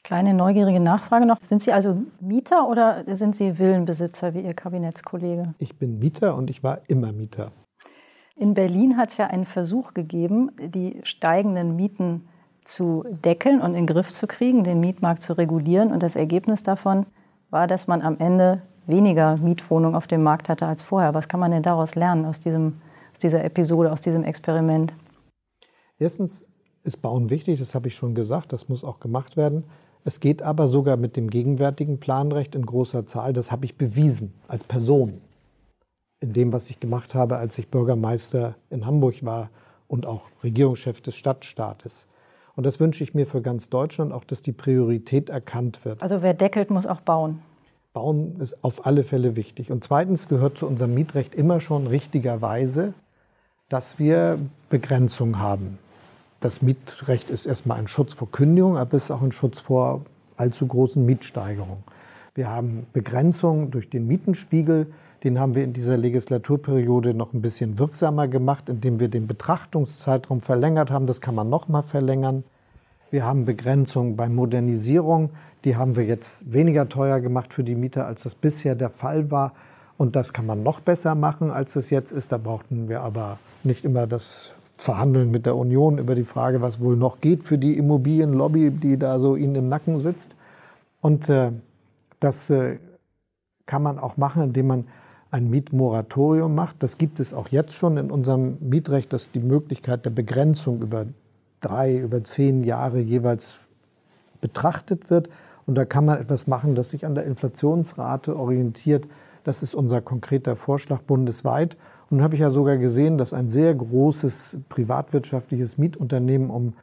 Kleine neugierige Nachfrage noch. Sind Sie also Mieter oder sind Sie Villenbesitzer wie Ihr Kabinettskollege? Ich bin Mieter und ich war immer Mieter. In Berlin hat es ja einen Versuch gegeben, die steigenden Mieten zu deckeln und in den Griff zu kriegen, den Mietmarkt zu regulieren. Und das Ergebnis davon war, dass man am Ende weniger Mietwohnungen auf dem Markt hatte als vorher. Was kann man denn daraus lernen aus, diesem, aus dieser Episode, aus diesem Experiment? Erstens ist Bauen wichtig, das habe ich schon gesagt, das muss auch gemacht werden. Es geht aber sogar mit dem gegenwärtigen Planrecht in großer Zahl. Das habe ich bewiesen als Person in dem, was ich gemacht habe, als ich Bürgermeister in Hamburg war und auch Regierungschef des Stadtstaates. Und das wünsche ich mir für ganz Deutschland auch, dass die Priorität erkannt wird. Also wer deckelt, muss auch bauen. Bauen ist auf alle Fälle wichtig. Und zweitens gehört zu unserem Mietrecht immer schon richtigerweise, dass wir Begrenzung haben. Das Mietrecht ist erstmal ein Schutz vor Kündigung, aber es ist auch ein Schutz vor allzu großen Mietsteigerungen. Wir haben Begrenzung durch den Mietenspiegel. Den haben wir in dieser Legislaturperiode noch ein bisschen wirksamer gemacht, indem wir den Betrachtungszeitraum verlängert haben. Das kann man noch mal verlängern. Wir haben Begrenzung bei Modernisierung. Die haben wir jetzt weniger teuer gemacht für die Mieter, als das bisher der Fall war. Und das kann man noch besser machen, als es jetzt ist. Da brauchten wir aber nicht immer das verhandeln mit der Union über die Frage, was wohl noch geht für die Immobilienlobby, die da so ihnen im Nacken sitzt. Und äh, das äh, kann man auch machen, indem man ein Mietmoratorium macht. Das gibt es auch jetzt schon in unserem Mietrecht, dass die Möglichkeit der Begrenzung über drei, über zehn Jahre jeweils betrachtet wird. Und da kann man etwas machen, das sich an der Inflationsrate orientiert. Das ist unser konkreter Vorschlag bundesweit. Und habe ich ja sogar gesehen, dass ein sehr großes privatwirtschaftliches Mietunternehmen, um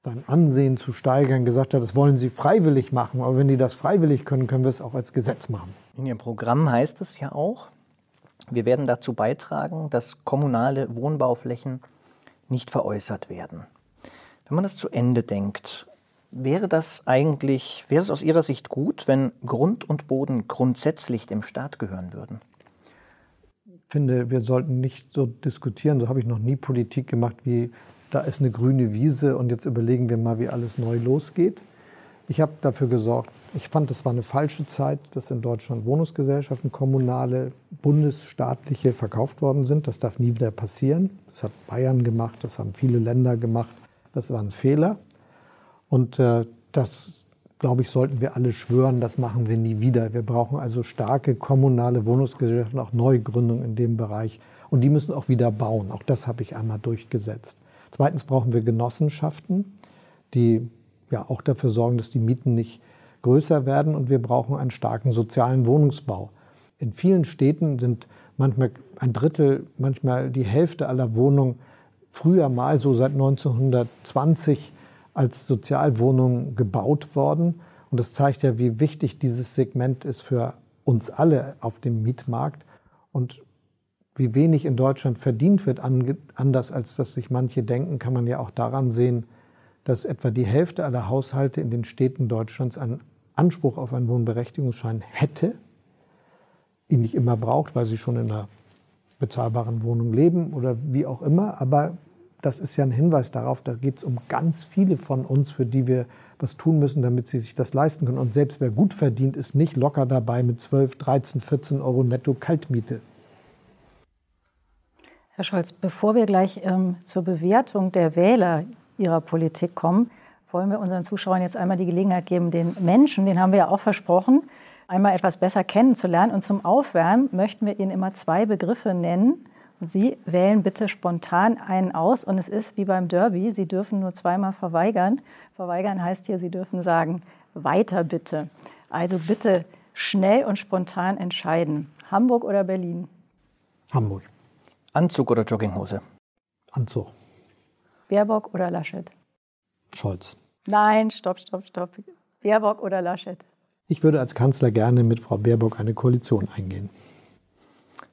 sein Ansehen zu steigern, gesagt hat, das wollen sie freiwillig machen. Aber wenn die das freiwillig können, können wir es auch als Gesetz machen. In Ihrem Programm heißt es ja auch, wir werden dazu beitragen, dass kommunale Wohnbauflächen nicht veräußert werden. Wenn man das zu Ende denkt, wäre das eigentlich, wäre es aus Ihrer Sicht gut, wenn Grund und Boden grundsätzlich dem Staat gehören würden? Finde, wir sollten nicht so diskutieren, so habe ich noch nie Politik gemacht, wie da ist eine grüne Wiese und jetzt überlegen wir mal, wie alles neu losgeht. Ich habe dafür gesorgt, ich fand, das war eine falsche Zeit, dass in Deutschland Wohnungsgesellschaften, kommunale, bundesstaatliche verkauft worden sind. Das darf nie wieder passieren. Das hat Bayern gemacht, das haben viele Länder gemacht. Das war ein Fehler. Und äh, das glaube ich, sollten wir alle schwören, das machen wir nie wieder. Wir brauchen also starke kommunale Wohnungsgesellschaften, auch Neugründungen in dem Bereich. Und die müssen auch wieder bauen. Auch das habe ich einmal durchgesetzt. Zweitens brauchen wir Genossenschaften, die ja auch dafür sorgen, dass die Mieten nicht größer werden. Und wir brauchen einen starken sozialen Wohnungsbau. In vielen Städten sind manchmal ein Drittel, manchmal die Hälfte aller Wohnungen früher mal so seit 1920 als Sozialwohnungen gebaut worden. Und das zeigt ja, wie wichtig dieses Segment ist für uns alle auf dem Mietmarkt und wie wenig in Deutschland verdient wird, anders als das sich manche denken, kann man ja auch daran sehen, dass etwa die Hälfte aller Haushalte in den Städten Deutschlands einen Anspruch auf einen Wohnberechtigungsschein hätte, ihn nicht immer braucht, weil sie schon in einer bezahlbaren Wohnung leben oder wie auch immer, aber das ist ja ein Hinweis darauf, da geht es um ganz viele von uns, für die wir was tun müssen, damit sie sich das leisten können. Und selbst wer gut verdient, ist nicht locker dabei mit 12, 13, 14 Euro netto Kaltmiete. Herr Scholz, bevor wir gleich ähm, zur Bewertung der Wähler Ihrer Politik kommen, wollen wir unseren Zuschauern jetzt einmal die Gelegenheit geben, den Menschen, den haben wir ja auch versprochen, einmal etwas besser kennenzulernen. Und zum Aufwärmen möchten wir Ihnen immer zwei Begriffe nennen. Sie wählen bitte spontan einen aus. Und es ist wie beim Derby, Sie dürfen nur zweimal verweigern. Verweigern heißt hier, Sie dürfen sagen, weiter bitte. Also bitte schnell und spontan entscheiden. Hamburg oder Berlin? Hamburg. Anzug oder Jogginghose? Anzug. Baerbock oder Laschet? Scholz. Nein, stopp, stopp, stopp. Baerbock oder Laschet? Ich würde als Kanzler gerne mit Frau Baerbock eine Koalition eingehen.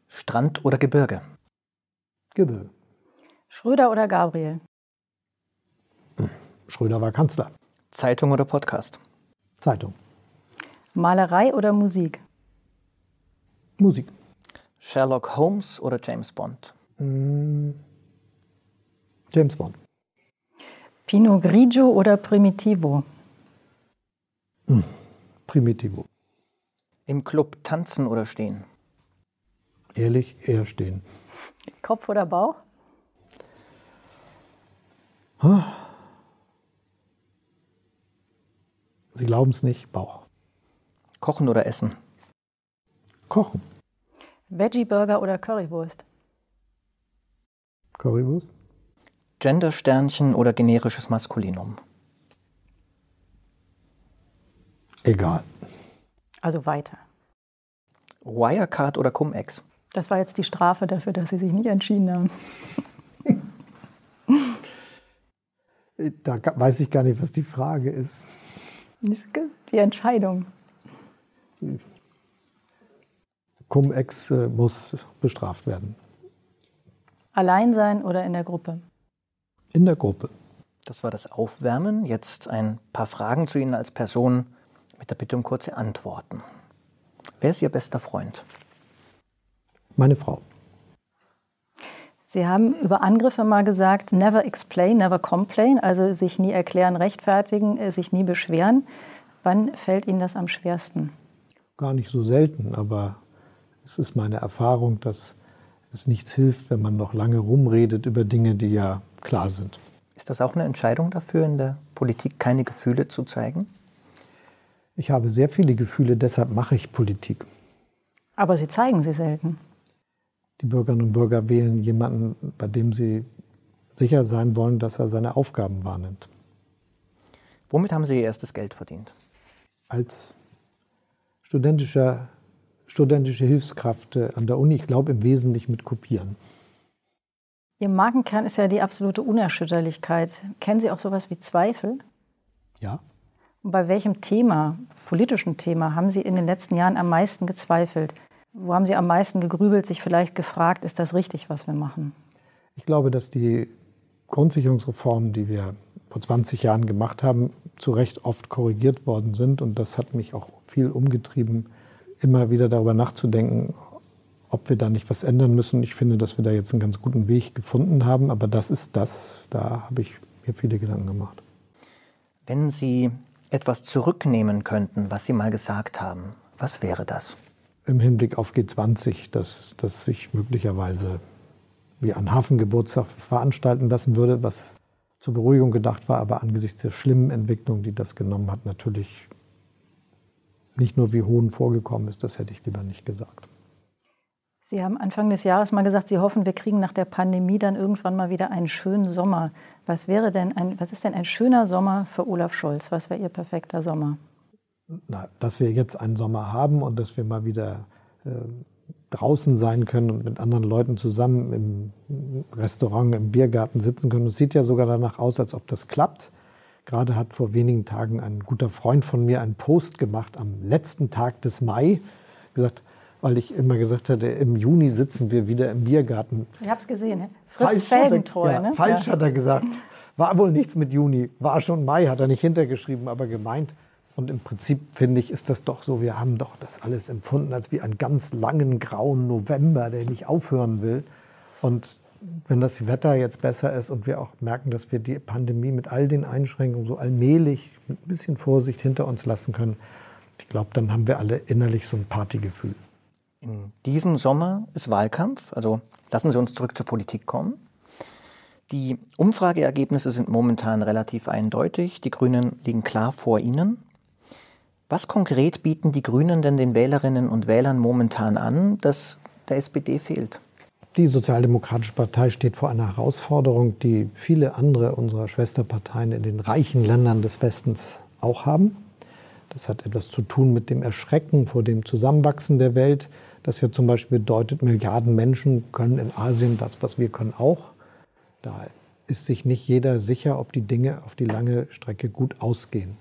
Strand oder Gebirge? Gebirge. Schröder oder Gabriel? Schröder war Kanzler. Zeitung oder Podcast? Zeitung. Malerei oder Musik? Musik. Sherlock Holmes oder James Bond? James Bond. Pinot Grigio oder Primitivo? Primitivo. Im Club tanzen oder stehen? Ehrlich, eher stehen. Kopf oder Bauch? Sie glauben es nicht, Bauch. Kochen oder essen? Kochen. Veggie-Burger oder Currywurst? Currywurst. Gendersternchen oder generisches Maskulinum? Egal. Also weiter. Wirecard oder Cum-Ex? Das war jetzt die Strafe dafür, dass Sie sich nicht entschieden haben. Da weiß ich gar nicht, was die Frage ist Die Entscheidung. Cum-Ex äh, muss bestraft werden. Allein sein oder in der Gruppe? In der Gruppe. Das war das Aufwärmen. Jetzt ein paar Fragen zu Ihnen als Person mit der Bitte um kurze Antworten. Wer ist Ihr bester Freund? Meine Frau. Sie haben über Angriffe mal gesagt, never explain, never complain, also sich nie erklären, rechtfertigen, äh, sich nie beschweren. Wann fällt Ihnen das am schwersten? Gar nicht so selten, aber es ist meine Erfahrung, dass es nichts hilft, wenn man noch lange rumredet über Dinge, die ja klar sind. Ist das auch eine Entscheidung dafür, in der Politik keine Gefühle zu zeigen? Ich habe sehr viele Gefühle, deshalb mache ich Politik. Aber Sie zeigen sie selten. Die Bürgerinnen und Bürger wählen jemanden, bei dem sie sicher sein wollen, dass er seine Aufgaben wahrnimmt. Womit haben Sie Ihr erstes Geld verdient? Als studentischer, studentische Hilfskraft äh, an der Uni, ich glaube im Wesentlichen mit Kopieren. Ihr Markenkern ist ja die absolute Unerschütterlichkeit. Kennen Sie auch sowas wie Zweifel? Ja, Und bei welchem Thema, politischen Thema, haben Sie in den letzten Jahren am meisten gezweifelt? Wo haben Sie am meisten gegrübelt, sich vielleicht gefragt, ist das richtig, was wir machen? ich glaube, dass die Grundsicherungsreformen, die wir vor 20 Jahren gemacht haben, zu Recht oft korrigiert worden sind. Und das hat mich auch viel umgetrieben, immer wieder darüber nachzudenken, ob wir da nicht was ändern müssen. Ich finde, dass wir da jetzt einen ganz guten Weg gefunden haben. Aber das ist das, da habe ich mir viele Gedanken gemacht. Wenn Sie etwas zurücknehmen könnten, was Sie mal gesagt haben, was wäre das? Im Hinblick auf G20, dass, dass sich möglicherweise wie ein Hafengeburtstag veranstalten lassen würde, was zur Beruhigung gedacht war, aber angesichts der schlimmen Entwicklung, die das genommen hat, natürlich nicht nur wie Hohn vorgekommen ist, das hätte ich lieber nicht gesagt. Sie haben Anfang des Jahres mal gesagt, Sie hoffen, wir kriegen nach der Pandemie dann irgendwann mal wieder einen schönen Sommer. Was wäre denn ein, was ist denn ein schöner Sommer für Olaf Scholz? Was wäre Ihr perfekter Sommer? Na, dass wir jetzt einen Sommer haben und dass wir mal wieder äh, draußen sein können und mit anderen Leuten zusammen im Restaurant, im Biergarten sitzen können. Es sieht ja sogar danach aus, als ob das klappt. Gerade hat vor wenigen Tagen ein guter Freund von mir einen Post gemacht am letzten Tag des Mai, gesagt, weil ich immer gesagt hatte, im Juni sitzen wir wieder im Biergarten. Ich habe es gesehen, ne? Fritz hat er- ja, ne? falsch Ja. hat er gesagt. War wohl nichts mit Juni. War schon Mai, hat er nicht hintergeschrieben, aber gemeint. Und im Prinzip finde ich, ist das doch so, wir haben doch das alles empfunden als wie einen ganz langen grauen November, der nicht aufhören will. Und wenn das Wetter jetzt besser ist und wir auch merken, dass wir die Pandemie mit all den Einschränkungen so allmählich mit ein bisschen Vorsicht hinter uns lassen können, ich glaube, dann haben wir alle innerlich so ein Partygefühl. In diesem Sommer ist Wahlkampf, also lassen Sie uns zurück zur Politik kommen. Die Umfrageergebnisse sind momentan relativ eindeutig. Die Grünen liegen klar vor Ihnen. Was konkret bieten die Grünen denn den Wählerinnen und Wählern momentan an, das der SPD fehlt? Die Sozialdemokratische Partei steht vor einer Herausforderung, die viele andere unserer Schwesterparteien in den reichen Ländern des Westens auch haben. Das hat etwas zu tun mit dem Erschrecken vor dem Zusammenwachsen der Welt. Das ja zum Beispiel bedeutet, Milliarden Menschen können in Asien das, was wir können, auch. Da ist sich nicht jeder sicher, ob die Dinge auf die lange Strecke gut ausgehen.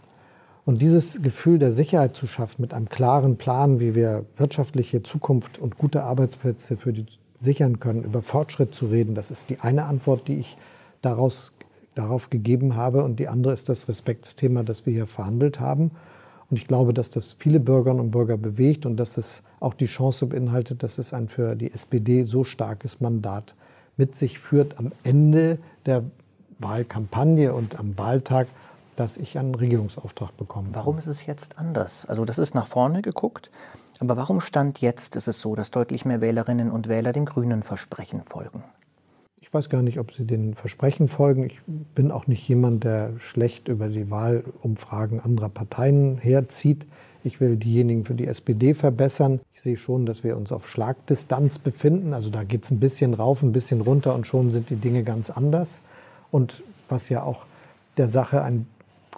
Und dieses Gefühl der Sicherheit zu schaffen mit einem klaren Plan, wie wir wirtschaftliche Zukunft und gute Arbeitsplätze für die sichern können, über Fortschritt zu reden, das ist die eine Antwort, die ich daraus, darauf gegeben habe. Und die andere ist das Respektsthema, das wir hier verhandelt haben. Und ich glaube, dass das viele Bürgerinnen und Bürger bewegt und dass es auch die Chance beinhaltet, dass es ein für die SPD so starkes Mandat mit sich führt am Ende der Wahlkampagne und am Wahltag, dass ich einen Regierungsauftrag bekomme. Warum ist es jetzt anders? Also das ist nach vorne geguckt, aber warum stand jetzt ist es so, dass deutlich mehr Wählerinnen und Wähler dem grünen Versprechen folgen? Ich weiß gar nicht, ob sie den Versprechen folgen. Ich bin auch nicht jemand, der schlecht über die Wahlumfragen anderer Parteien herzieht. Ich will diejenigen für die SPD verbessern. Ich sehe schon, dass wir uns auf Schlagdistanz befinden. Also da geht es ein bisschen rauf, ein bisschen runter und schon sind die Dinge ganz anders. Und was ja auch der Sache ein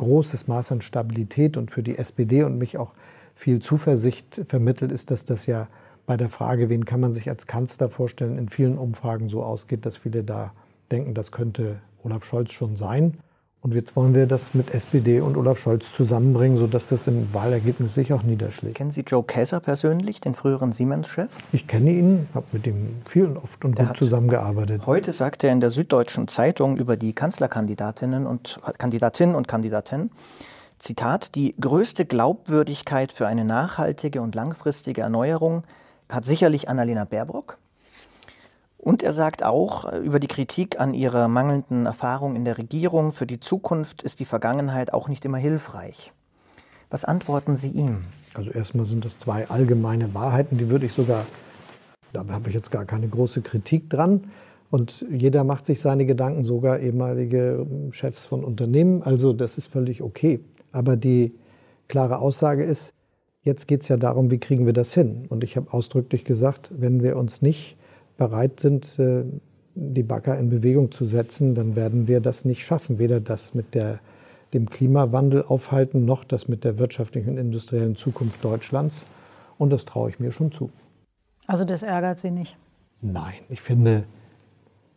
großes Maß an Stabilität und für die SPD und mich auch viel Zuversicht vermittelt, ist, dass das ja bei der Frage, wen kann man sich als Kanzler vorstellen, in vielen Umfragen so ausgeht, dass viele da denken, das könnte Olaf Scholz schon sein. Und jetzt wollen wir das mit SPD und Olaf Scholz zusammenbringen, sodass das im Wahlergebnis sich auch niederschlägt. Kennen Sie Joe Kaiser persönlich, den früheren Siemens-Chef? Ich kenne ihn, habe mit ihm viel und oft und Der gut zusammengearbeitet. Heute sagt er in der Süddeutschen Zeitung über die Kanzlerkandidatinnen und Kandidatinnen und Kandidaten, Zitat, die größte Glaubwürdigkeit für eine nachhaltige und langfristige Erneuerung hat sicherlich Annalena Baerbock. Und er sagt auch äh, über die Kritik an ihrer mangelnden Erfahrung in der Regierung, für die Zukunft ist die Vergangenheit auch nicht immer hilfreich. Was antworten Sie ihm? Also erstmal sind das zwei allgemeine Wahrheiten, die würde ich sogar, da habe ich jetzt gar keine große Kritik dran. Und jeder macht sich seine Gedanken, sogar ehemalige Chefs von Unternehmen. Also das ist völlig okay. Aber die klare Aussage ist, jetzt geht es ja darum, wie kriegen wir das hin. Und ich habe ausdrücklich gesagt, wenn wir uns nicht bereit sind, äh, die Bagger in Bewegung zu setzen, dann werden wir das nicht schaffen. Weder das mit der, dem Klimawandel aufhalten, noch das mit der wirtschaftlichen und industriellen Zukunft Deutschlands. Und das traue ich mir schon zu. Also das ärgert Sie nicht? Nein, ich finde,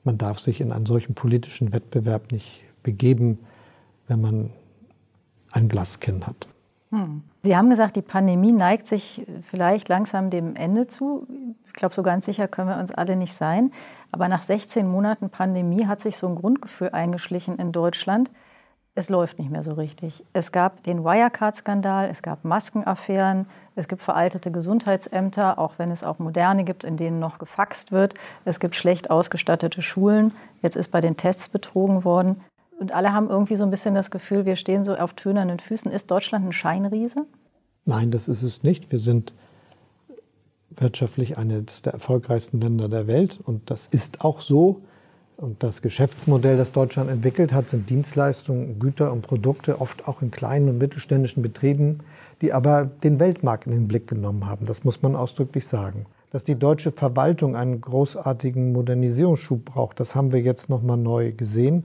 man darf sich in einen solchen politischen Wettbewerb nicht begeben, wenn man ein Glaskinn hat. Hm. Sie haben gesagt, die Pandemie neigt sich vielleicht langsam dem Ende zu. Ich glaube, so ganz sicher können wir uns alle nicht sein. Aber nach 16 Monaten Pandemie hat sich so ein Grundgefühl eingeschlichen in Deutschland. Es läuft nicht mehr so richtig. Es gab den Wirecard-Skandal, es gab Maskenaffären, es gibt veraltete Gesundheitsämter, auch wenn es auch moderne gibt, in denen noch gefaxt wird. Es gibt schlecht ausgestattete Schulen. Jetzt ist bei den Tests betrogen worden. Und alle haben irgendwie so ein bisschen das Gefühl, wir stehen so auf tönernen Füßen. Ist Deutschland ein Scheinriese? Nein, das ist es nicht. Wir sind wirtschaftlich eines der erfolgreichsten Länder der Welt. Und das ist auch so. Und das Geschäftsmodell, das Deutschland entwickelt hat, sind Dienstleistungen, Güter und Produkte, oft auch in kleinen und mittelständischen Betrieben, die aber den Weltmarkt in den Blick genommen haben. Das muss man ausdrücklich sagen. Dass die deutsche Verwaltung einen großartigen Modernisierungsschub braucht, das haben wir jetzt noch mal neu gesehen.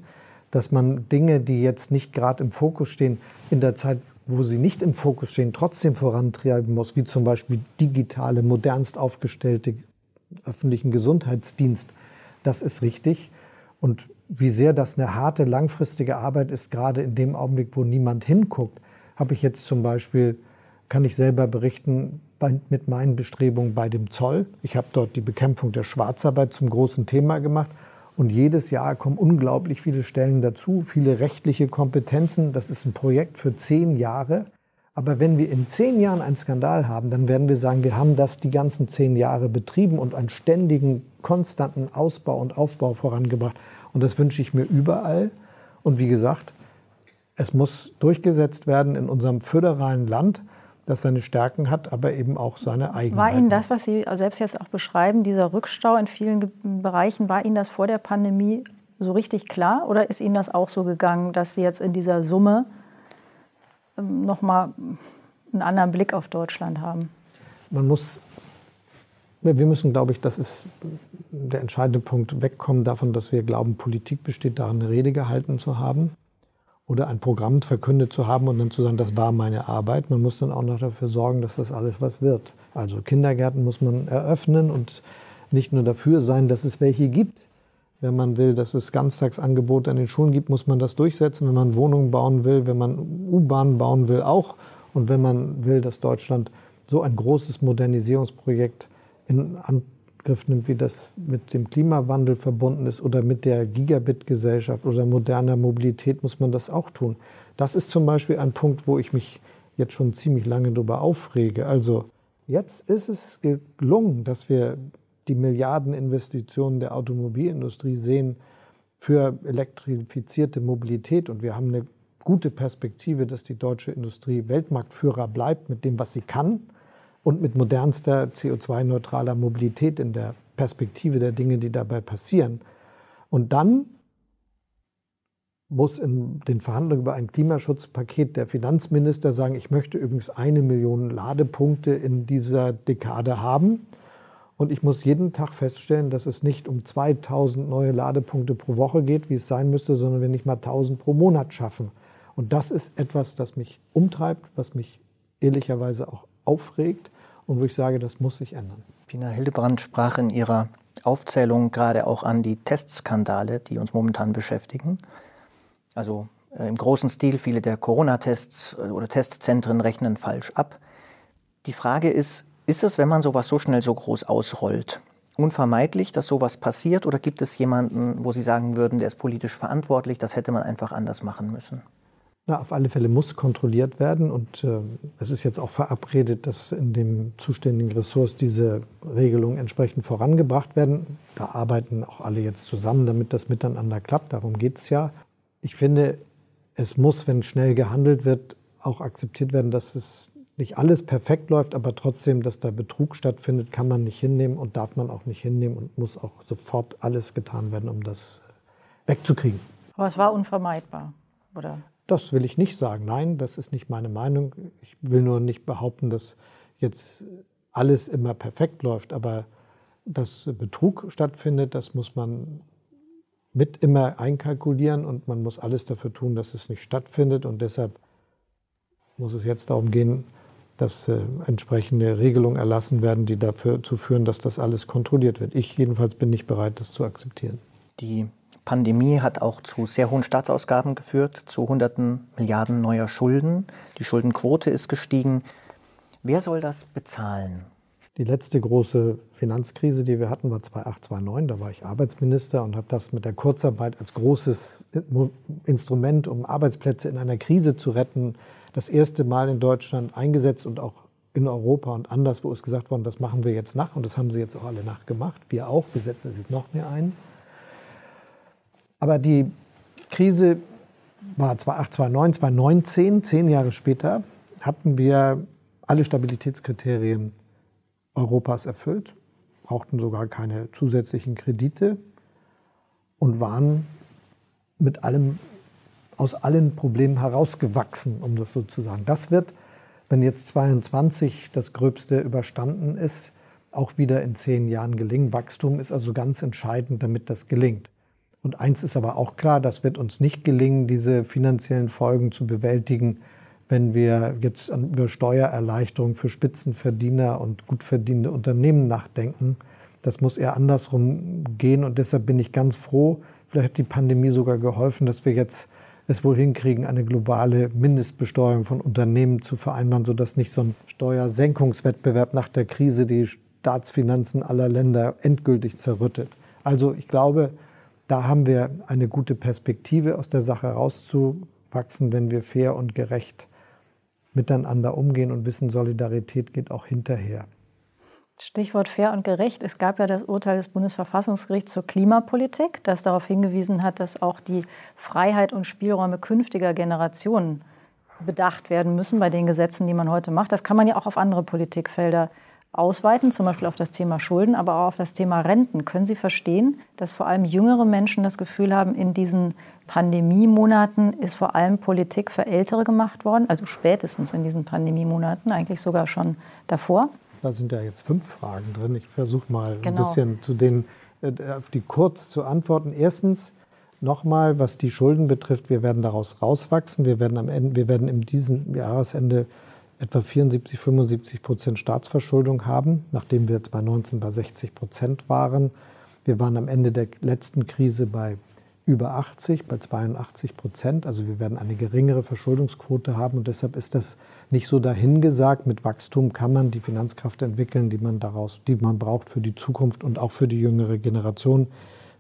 Dass man Dinge, die jetzt nicht gerade im Fokus stehen, in der Zeit wo sie nicht im Fokus stehen, trotzdem vorantreiben muss, wie zum Beispiel digitale, modernst aufgestellte öffentlichen Gesundheitsdienst. Das ist richtig. Und wie sehr das eine harte, langfristige Arbeit ist, gerade in dem Augenblick, wo niemand hinguckt, habe ich jetzt zum Beispiel, kann ich selber berichten, bei, mit meinen Bestrebungen bei dem Zoll. Ich habe dort die Bekämpfung der Schwarzarbeit zum großen Thema gemacht und jedes Jahr kommen unglaublich viele Stellen dazu, viele rechtliche Kompetenzen. Das ist ein Projekt für zehn Jahre. Aber wenn wir in zehn Jahren einen Skandal haben, dann werden wir sagen, wir haben das die ganzen zehn Jahre betrieben und einen ständigen, konstanten Ausbau und Aufbau vorangebracht. Und das wünsche ich mir überall. Und wie gesagt, es muss durchgesetzt werden in unserem föderalen Land, das seine Stärken hat, aber eben auch seine eigenen. War Ihnen das, was Sie selbst jetzt auch beschreiben, dieser Rückstau in vielen Bereichen, war Ihnen das vor der Pandemie so richtig klar oder ist Ihnen das auch so gegangen, dass Sie jetzt in dieser Summe ähm, noch mal einen anderen Blick auf Deutschland haben? Man muss, wir müssen, glaube ich, das ist der entscheidende Punkt, wegkommen davon, dass wir glauben, Politik besteht darin, eine Rede gehalten zu haben oder ein Programm verkündet zu haben und dann zu sagen, das war meine Arbeit. Man muss dann auch noch dafür sorgen, dass das alles was wird. Also Kindergärten muss man eröffnen und nicht nur dafür sein, dass es welche gibt. Wenn man will, dass es Ganztagsangebote an den Schulen gibt, muss man das durchsetzen. Wenn man Wohnungen bauen will, wenn man U-Bahnen bauen will, auch. Und wenn man will, dass Deutschland so ein großes Modernisierungsprojekt in Angriff nimmt, wie das mit dem Klimawandel verbunden ist oder mit der Gigabit-Gesellschaft oder moderner Mobilität, muss man das auch tun. Das ist zum Beispiel ein Punkt, wo ich mich jetzt schon ziemlich lange darüber aufrege. Also jetzt ist es gelungen, dass wir die Milliardeninvestitionen der Automobilindustrie sehen für elektrifizierte Mobilität. Und wir haben eine gute Perspektive, dass die deutsche Industrie Weltmarktführer bleibt mit dem, was sie kann und mit modernster CO2-neutraler Mobilität in der Perspektive der Dinge, die dabei passieren. Und dann muss in den Verhandlungen über ein Klimaschutzpaket der Finanzminister sagen, ich möchte übrigens eine Million Ladepunkte in dieser Dekade haben. Und ich muss jeden Tag feststellen, dass es nicht um 2000 neue Ladepunkte pro Woche geht, wie es sein müsste, sondern wir nicht mal 1000 pro Monat schaffen. Und das ist etwas, das mich umtreibt, was mich ehrlicherweise auch aufregt und wo ich sage, das muss sich ändern. Pina Hildebrand sprach in ihrer Aufzählung gerade auch an die Testskandale, die uns momentan beschäftigen. Also äh, im großen Stil, viele der Corona-Tests äh, oder Testzentren rechnen falsch ab. Die Frage ist, ist es, wenn man sowas so schnell so groß ausrollt, unvermeidlich, dass sowas passiert oder gibt es jemanden, wo Sie sagen würden, der ist politisch verantwortlich, das hätte man einfach anders machen müssen? Na, auf alle Fälle muss kontrolliert werden und äh, es ist jetzt auch verabredet, dass in dem zuständigen Ressorts diese Regelungen entsprechend vorangebracht werden. Da arbeiten auch alle jetzt zusammen, damit das miteinander klappt. Darum geht es ja. Ich finde, es muss, wenn schnell gehandelt wird, auch akzeptiert werden, dass es nicht alles perfekt läuft, aber trotzdem, dass da Betrug stattfindet, kann man nicht hinnehmen und darf man auch nicht hinnehmen und muss auch sofort alles getan werden, um das äh, wegzukriegen. Aber es war unvermeidbar, oder? Das will ich nicht sagen. Nein, das ist nicht meine Meinung. Ich will nur nicht behaupten, dass jetzt alles immer perfekt läuft. Aber dass Betrug stattfindet, das muss man mit immer einkalkulieren und man muss alles dafür tun, dass es nicht stattfindet. Und deshalb muss es jetzt darum gehen, dass äh, entsprechende Regelungen erlassen werden, die dafür zu führen, dass das alles kontrolliert wird. Ich jedenfalls bin nicht bereit, das zu akzeptieren. Die Pandemie hat auch zu sehr hohen Staatsausgaben geführt, zu hunderten Milliarden neuer Schulden. Die Schuldenquote ist gestiegen. Wer soll das bezahlen? Die letzte große Finanzkrise, die wir hatten, war 2008, 2009. Da war ich Arbeitsminister und habe das mit der Kurzarbeit als großes Instrument, um Arbeitsplätze in einer Krise zu retten, das erste Mal in Deutschland eingesetzt und auch in Europa und anderswo ist gesagt worden, das machen wir jetzt nach. Und das haben sie jetzt auch alle nachgemacht. Wir auch. Wir setzen es jetzt noch mehr ein. Aber die Krise war 2008, 2009, 2019, zehn Jahre später, hatten wir alle Stabilitätskriterien Europas erfüllt, brauchten sogar keine zusätzlichen Kredite und waren mit allem, aus allen Problemen herausgewachsen, um das so zu sagen. Das wird, wenn jetzt 22 das Gröbste überstanden ist, auch wieder in zehn Jahren gelingen. Wachstum ist also ganz entscheidend, damit das gelingt. Und eins ist aber auch klar, das wird uns nicht gelingen, diese finanziellen Folgen zu bewältigen, wenn wir jetzt über Steuererleichterungen für Spitzenverdiener und gut verdienende Unternehmen nachdenken. Das muss eher andersrum gehen und deshalb bin ich ganz froh, vielleicht hat die Pandemie sogar geholfen, dass wir jetzt es wohl hinkriegen, eine globale Mindestbesteuerung von Unternehmen zu vereinbaren, sodass nicht so ein Steuersenkungswettbewerb nach der Krise die Staatsfinanzen aller Länder endgültig zerrüttet. Also ich glaube, da haben wir eine gute Perspektive, aus der Sache rauszuwachsen, wenn wir fair und gerecht miteinander umgehen und wissen, Solidarität geht auch hinterher. Stichwort fair und gerecht. Es gab ja das Urteil des Bundesverfassungsgerichts zur Klimapolitik, das darauf hingewiesen hat, dass auch die Freiheit und Spielräume künftiger Generationen bedacht werden müssen bei den Gesetzen, die man heute macht. Das kann man ja auch auf andere Politikfelder ausweiten, zum Beispiel auf das Thema Schulden, aber auch auf das Thema Renten. Können Sie verstehen, dass vor allem jüngere Menschen das Gefühl haben, in diesen Pandemiemonaten ist vor allem Politik für Ältere gemacht worden, also spätestens in diesen Pandemiemonaten, eigentlich sogar schon davor? Da sind ja jetzt fünf Fragen drin. Ich versuche mal genau. ein bisschen zu denen, äh, auf die kurz zu antworten. Erstens, nochmal, was die Schulden betrifft, wir werden daraus rauswachsen. Wir werden am Ende, wir werden in diesem Jahresende etwa 74, 75 Prozent Staatsverschuldung haben, nachdem wir jetzt bei 19 bei 60 Prozent waren. Wir waren am Ende der letzten Krise bei über 80, bei 82 Prozent. Also wir werden eine geringere Verschuldungsquote haben und deshalb ist das nicht so dahingesagt. Mit Wachstum kann man die Finanzkraft entwickeln, die man daraus, die man braucht für die Zukunft und auch für die jüngere Generation,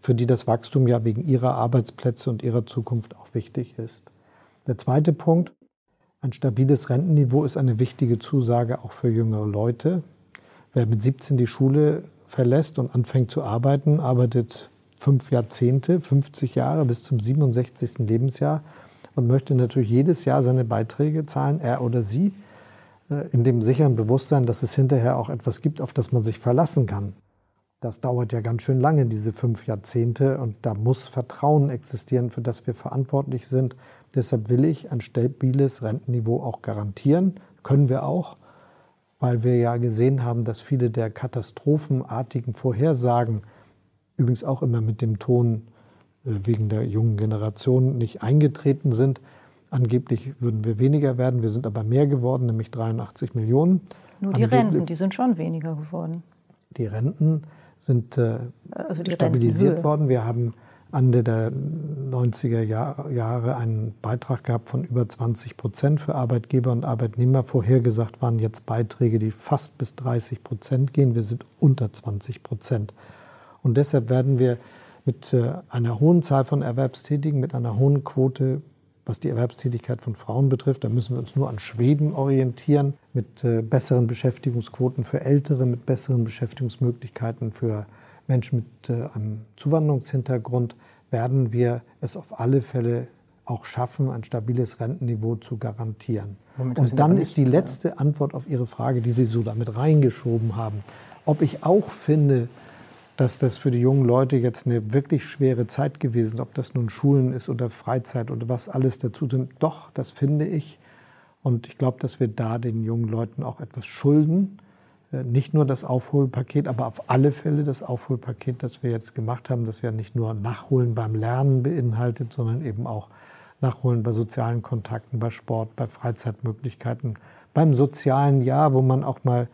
für die das Wachstum ja wegen ihrer Arbeitsplätze und ihrer Zukunft auch wichtig ist. Der zweite Punkt, ein stabiles Rentenniveau ist eine wichtige Zusage auch für jüngere Leute. Wer mit 17 die Schule verlässt und anfängt zu arbeiten, arbeitet fünf Jahrzehnte, 50 Jahre bis zum 67. Lebensjahr und möchte natürlich jedes Jahr seine Beiträge zahlen, er oder sie, äh, in dem sicheren Bewusstsein, dass es hinterher auch etwas gibt, auf das man sich verlassen kann. Das dauert ja ganz schön lange, diese fünf Jahrzehnte, und da muss Vertrauen existieren, für das wir verantwortlich sind Deshalb will ich ein stabiles Rentenniveau auch garantieren. Können wir auch, weil wir ja gesehen haben, dass viele der katastrophenartigen Vorhersagen, übrigens auch immer mit dem Ton äh, wegen der jungen Generation, nicht eingetreten sind. Angeblich würden wir weniger werden, wir sind aber mehr geworden, nämlich 83 Millionen. Nur die Angeblich, Renten, die sind schon weniger geworden. Die Renten sind äh, also die stabilisiert worden. Wir haben Ende der 90er Jahre einen Beitrag gehabt von über 20 Prozent für Arbeitgeber und Arbeitnehmer. Vorhergesagt waren jetzt Beiträge, die fast bis 30 Prozent gehen. Wir sind unter 20 Prozent. Und deshalb werden wir mit äh, einer hohen Zahl von Erwerbstätigen, mit einer hohen Quote, was die Erwerbstätigkeit von Frauen betrifft, da müssen wir uns nur an Schweden orientieren, mit äh, besseren Beschäftigungsquoten für Ältere, mit besseren Beschäftigungsmöglichkeiten für Menschen mit äh, einem Zuwanderungshintergrund werden wir es auf alle Fälle auch schaffen, ein stabiles Rentenniveau zu garantieren. Moment, und dann ist die letzte Antwort auf Ihre Frage, die Sie so damit reingeschoben haben, ob ich auch finde, dass das für die jungen Leute jetzt eine wirklich schwere Zeit gewesen ist, ob das nun Schulen ist oder Freizeit oder was alles dazu sind. Doch, das finde ich. Und ich glaube, dass wir da den jungen Leuten auch etwas schulden nicht nur das Aufholpaket, aber auf alle Fälle das Aufholpaket, das wir jetzt gemacht haben, das ja nicht nur Nachholen beim Lernen beinhaltet, sondern eben auch Nachholen bei sozialen Kontakten, bei Sport, bei Freizeitmöglichkeiten, beim sozialen Jahr, wo man auch mal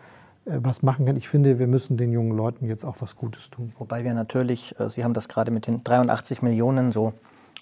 äh, was machen kann. Ich finde, wir müssen den jungen Leuten jetzt auch was Gutes tun. Wobei wir natürlich, äh, Sie haben das gerade mit den 83 Millionen so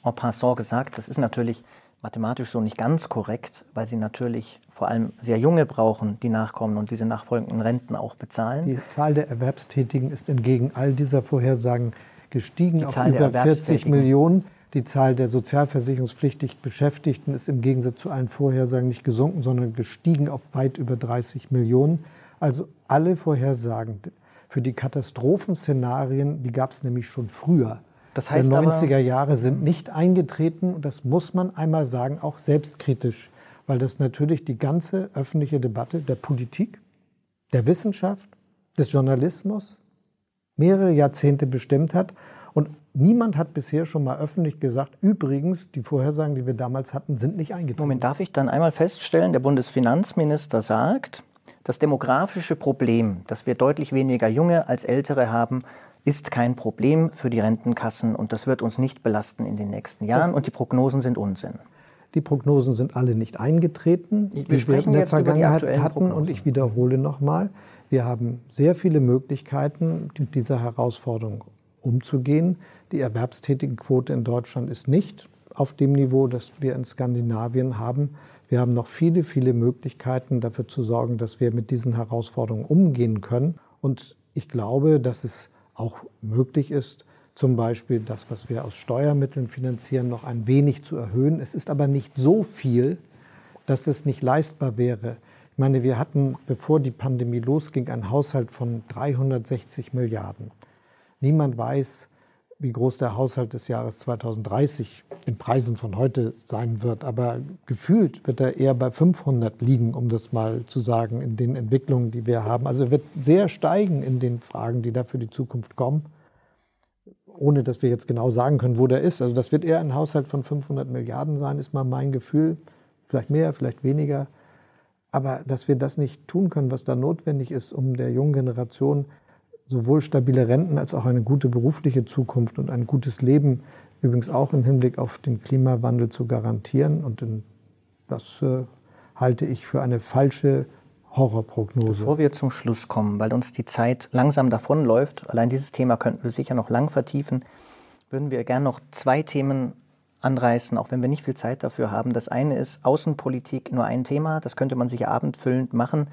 en passant gesagt, das ist natürlich mathematisch so nicht ganz korrekt, weil sie natürlich vor allem sehr junge brauchen, die nachkommen und diese nachfolgenden Renten auch bezahlen. Die Zahl der Erwerbstätigen ist entgegen all dieser Vorhersagen gestiegen auf über 40 Millionen. Die Zahl der sozialversicherungspflichtig Beschäftigten ist im Gegensatz zu allen Vorhersagen nicht gesunken, sondern gestiegen auf weit über 30 Millionen. Also alle Vorhersagen für die Katastrophenszenarien, die gab es nämlich schon früher das heißt der 90er Jahre sind nicht eingetreten. Und das muss man einmal sagen, auch selbstkritisch, weil das natürlich die ganze öffentliche Debatte der Politik, der Wissenschaft, des Journalismus mehrere Jahrzehnte bestimmt hat. Und niemand hat bisher schon mal öffentlich gesagt, übrigens, die Vorhersagen, die wir damals hatten, sind nicht eingetreten. Moment, darf ich dann einmal feststellen, der Bundesfinanzminister sagt, das demografische Problem, dass wir deutlich weniger Junge als Ältere haben, ist kein Problem für die Rentenkassen und das wird uns nicht belasten in den nächsten Jahren das und die Prognosen sind Unsinn. Die Prognosen sind alle nicht eingetreten, wir die wir in der Vergangenheit hatten. Prognosen. Und ich wiederhole nochmal, wir haben sehr viele Möglichkeiten, mit dieser Herausforderung umzugehen. Die Erwerbstätigenquote in Deutschland ist nicht auf dem Niveau, das wir in Skandinavien haben. Wir haben noch viele, viele Möglichkeiten dafür zu sorgen, dass wir mit diesen Herausforderungen umgehen können. Und ich glaube, dass es auch möglich ist, zum Beispiel das, was wir aus Steuermitteln finanzieren, noch ein wenig zu erhöhen. Es ist aber nicht so viel, dass es nicht leistbar wäre. Ich meine, wir hatten, bevor die Pandemie losging, einen Haushalt von 360 Milliarden. Niemand weiß, wie groß der Haushalt des Jahres 2030 in Preisen von heute sein wird. Aber gefühlt wird er eher bei 500 liegen, um das mal zu sagen, in den Entwicklungen, die wir haben. Also er wird sehr steigen in den Fragen, die da für die Zukunft kommen, ohne dass wir jetzt genau sagen können, wo der ist. Also das wird eher ein Haushalt von 500 Milliarden sein, ist mal mein Gefühl. Vielleicht mehr, vielleicht weniger. Aber dass wir das nicht tun können, was da notwendig ist, um der jungen Generation sowohl stabile Renten als auch eine gute berufliche Zukunft und ein gutes Leben, übrigens auch im Hinblick auf den Klimawandel zu garantieren. Und das äh, halte ich für eine falsche Horrorprognose. Bevor wir zum Schluss kommen, weil uns die Zeit langsam davonläuft, allein dieses Thema könnten wir sicher noch lang vertiefen, würden wir gerne noch zwei Themen anreißen, auch wenn wir nicht viel Zeit dafür haben. Das eine ist Außenpolitik, nur ein Thema, das könnte man sich abendfüllend machen.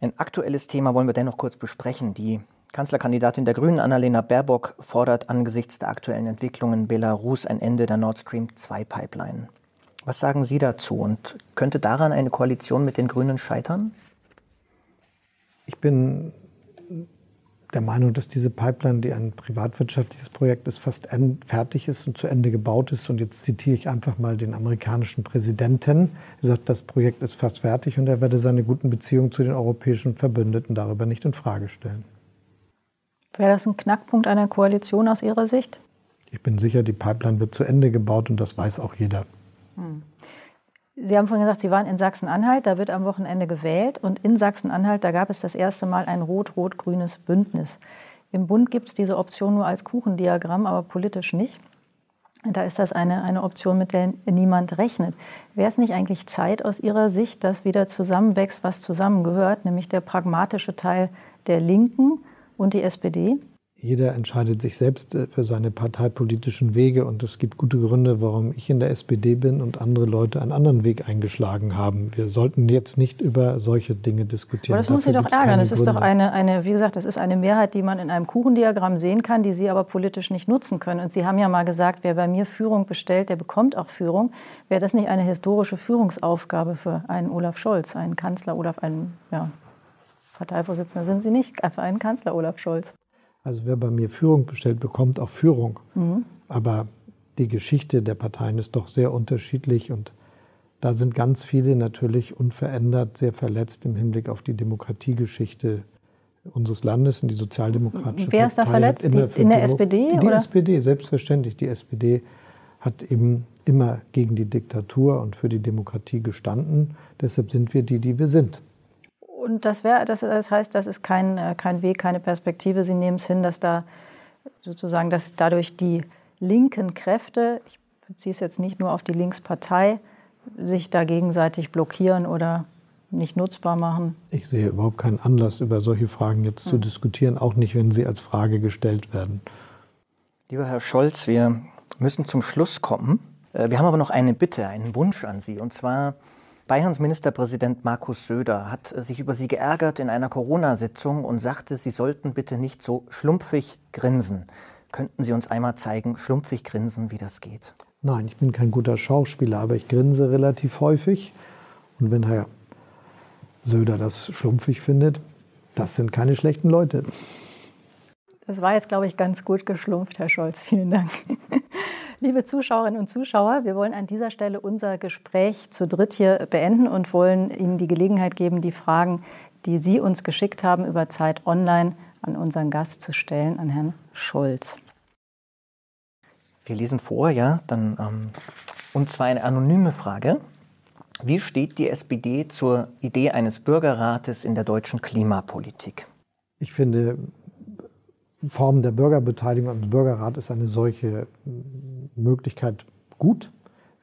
Ein aktuelles Thema wollen wir dennoch kurz besprechen. Die Kanzlerkandidatin der Grünen, Annalena Baerbock, fordert angesichts der aktuellen Entwicklungen in Belarus ein Ende der Nord Stream 2 Pipeline. Was sagen Sie dazu und könnte daran eine Koalition mit den Grünen scheitern? Ich bin der Meinung, dass diese Pipeline, die ein privatwirtschaftliches Projekt ist, fast fertig ist und zu Ende gebaut ist. Und jetzt zitiere ich einfach mal den amerikanischen Präsidenten. Er sagt, das Projekt ist fast fertig und er werde seine guten Beziehungen zu den europäischen Verbündeten darüber nicht in Frage stellen. Wäre das ein Knackpunkt einer Koalition aus Ihrer Sicht? Ich bin sicher, die Pipeline wird zu Ende gebaut und das weiß auch jeder. Hm. Sie haben vorhin gesagt, Sie waren in Sachsen-Anhalt, da wird am Wochenende gewählt. Und in Sachsen-Anhalt, da gab es das erste Mal ein rot-rot-grünes Bündnis. Im Bund gibt es diese Option nur als Kuchendiagramm, aber politisch nicht. Da ist das eine, eine Option, mit der niemand rechnet. Wäre es nicht eigentlich Zeit aus Ihrer Sicht, dass wieder zusammenwächst, was zusammengehört, nämlich der pragmatische Teil der Linken und die SPD? Jeder entscheidet sich selbst äh, für seine parteipolitischen Wege und es gibt gute Gründe, warum ich in der SPD bin und andere Leute einen anderen Weg eingeschlagen haben. Wir sollten jetzt nicht über solche Dinge diskutieren. Aber das Dafür muss Sie doch ärgern. Es ist doch eine, eine, wie gesagt, das ist eine Mehrheit, die man in einem Kuchendiagramm sehen kann, die Sie aber politisch nicht nutzen können. Und Sie haben ja mal gesagt, wer bei mir Führung bestellt, der bekommt auch Führung. Wäre das nicht eine historische Führungsaufgabe für einen Olaf Scholz, einen Kanzler Olaf, einen ja, Parteivorsitzender sind Sie nicht, für einen Kanzler Olaf Scholz? Also wer bei mir Führung bestellt, bekommt auch Führung. Mhm. Aber die Geschichte der Parteien ist doch sehr unterschiedlich und da sind ganz viele natürlich unverändert sehr verletzt im Hinblick auf die Demokratiegeschichte unseres Landes und die sozialdemokratische Wer ist da verletzt? Die, in der Demo SPD? Die oder? SPD, selbstverständlich. Die SPD hat eben immer gegen die Diktatur und für die Demokratie gestanden. Deshalb sind wir die, die wir sind. Und das, wär, das, das heißt, das ist kein, äh, kein Weg, keine Perspektive. Sie nehmen es hin, dass da sozusagen, dass dadurch die linken Kräfte, ich beziehe es jetzt nicht nur auf die Linkspartei, sich da gegenseitig blockieren oder nicht nutzbar machen? Ich sehe überhaupt keinen Anlass, über solche Fragen jetzt hm. zu diskutieren, auch nicht, wenn sie als Frage gestellt werden. Lieber Herr Scholz, wir müssen zum Schluss kommen. Äh, wir haben aber noch eine Bitte, einen Wunsch an Sie. Und zwar Bayerns Ministerpräsident Markus Söder hat sich über Sie geärgert in einer Corona-Sitzung und sagte, Sie sollten bitte nicht so schlumpfig grinsen. Könnten Sie uns einmal zeigen, schlumpfig grinsen, wie das geht? Nein, ich bin kein guter Schauspieler, aber ich grinse relativ häufig. Und wenn Herr Söder das schlumpfig findet, das sind keine schlechten Leute. Das war jetzt, glaube ich, ganz gut geschlumpft, Herr Scholz. Vielen Dank. Liebe Zuschauerinnen und Zuschauer, wir wollen an dieser Stelle unser Gespräch zu dritt hier beenden und wollen Ihnen die Gelegenheit geben, die Fragen, die Sie uns geschickt haben, über Zeit Online an unseren Gast zu stellen, an Herrn Scholz. Wir lesen vor, ja, dann, ähm, und zwar eine anonyme Frage. Wie steht die SPD zur Idee eines Bürgerrates in der deutschen Klimapolitik? Ich finde, Form der Bürgerbeteiligung am Bürgerrat ist eine solche Möglichkeit gut.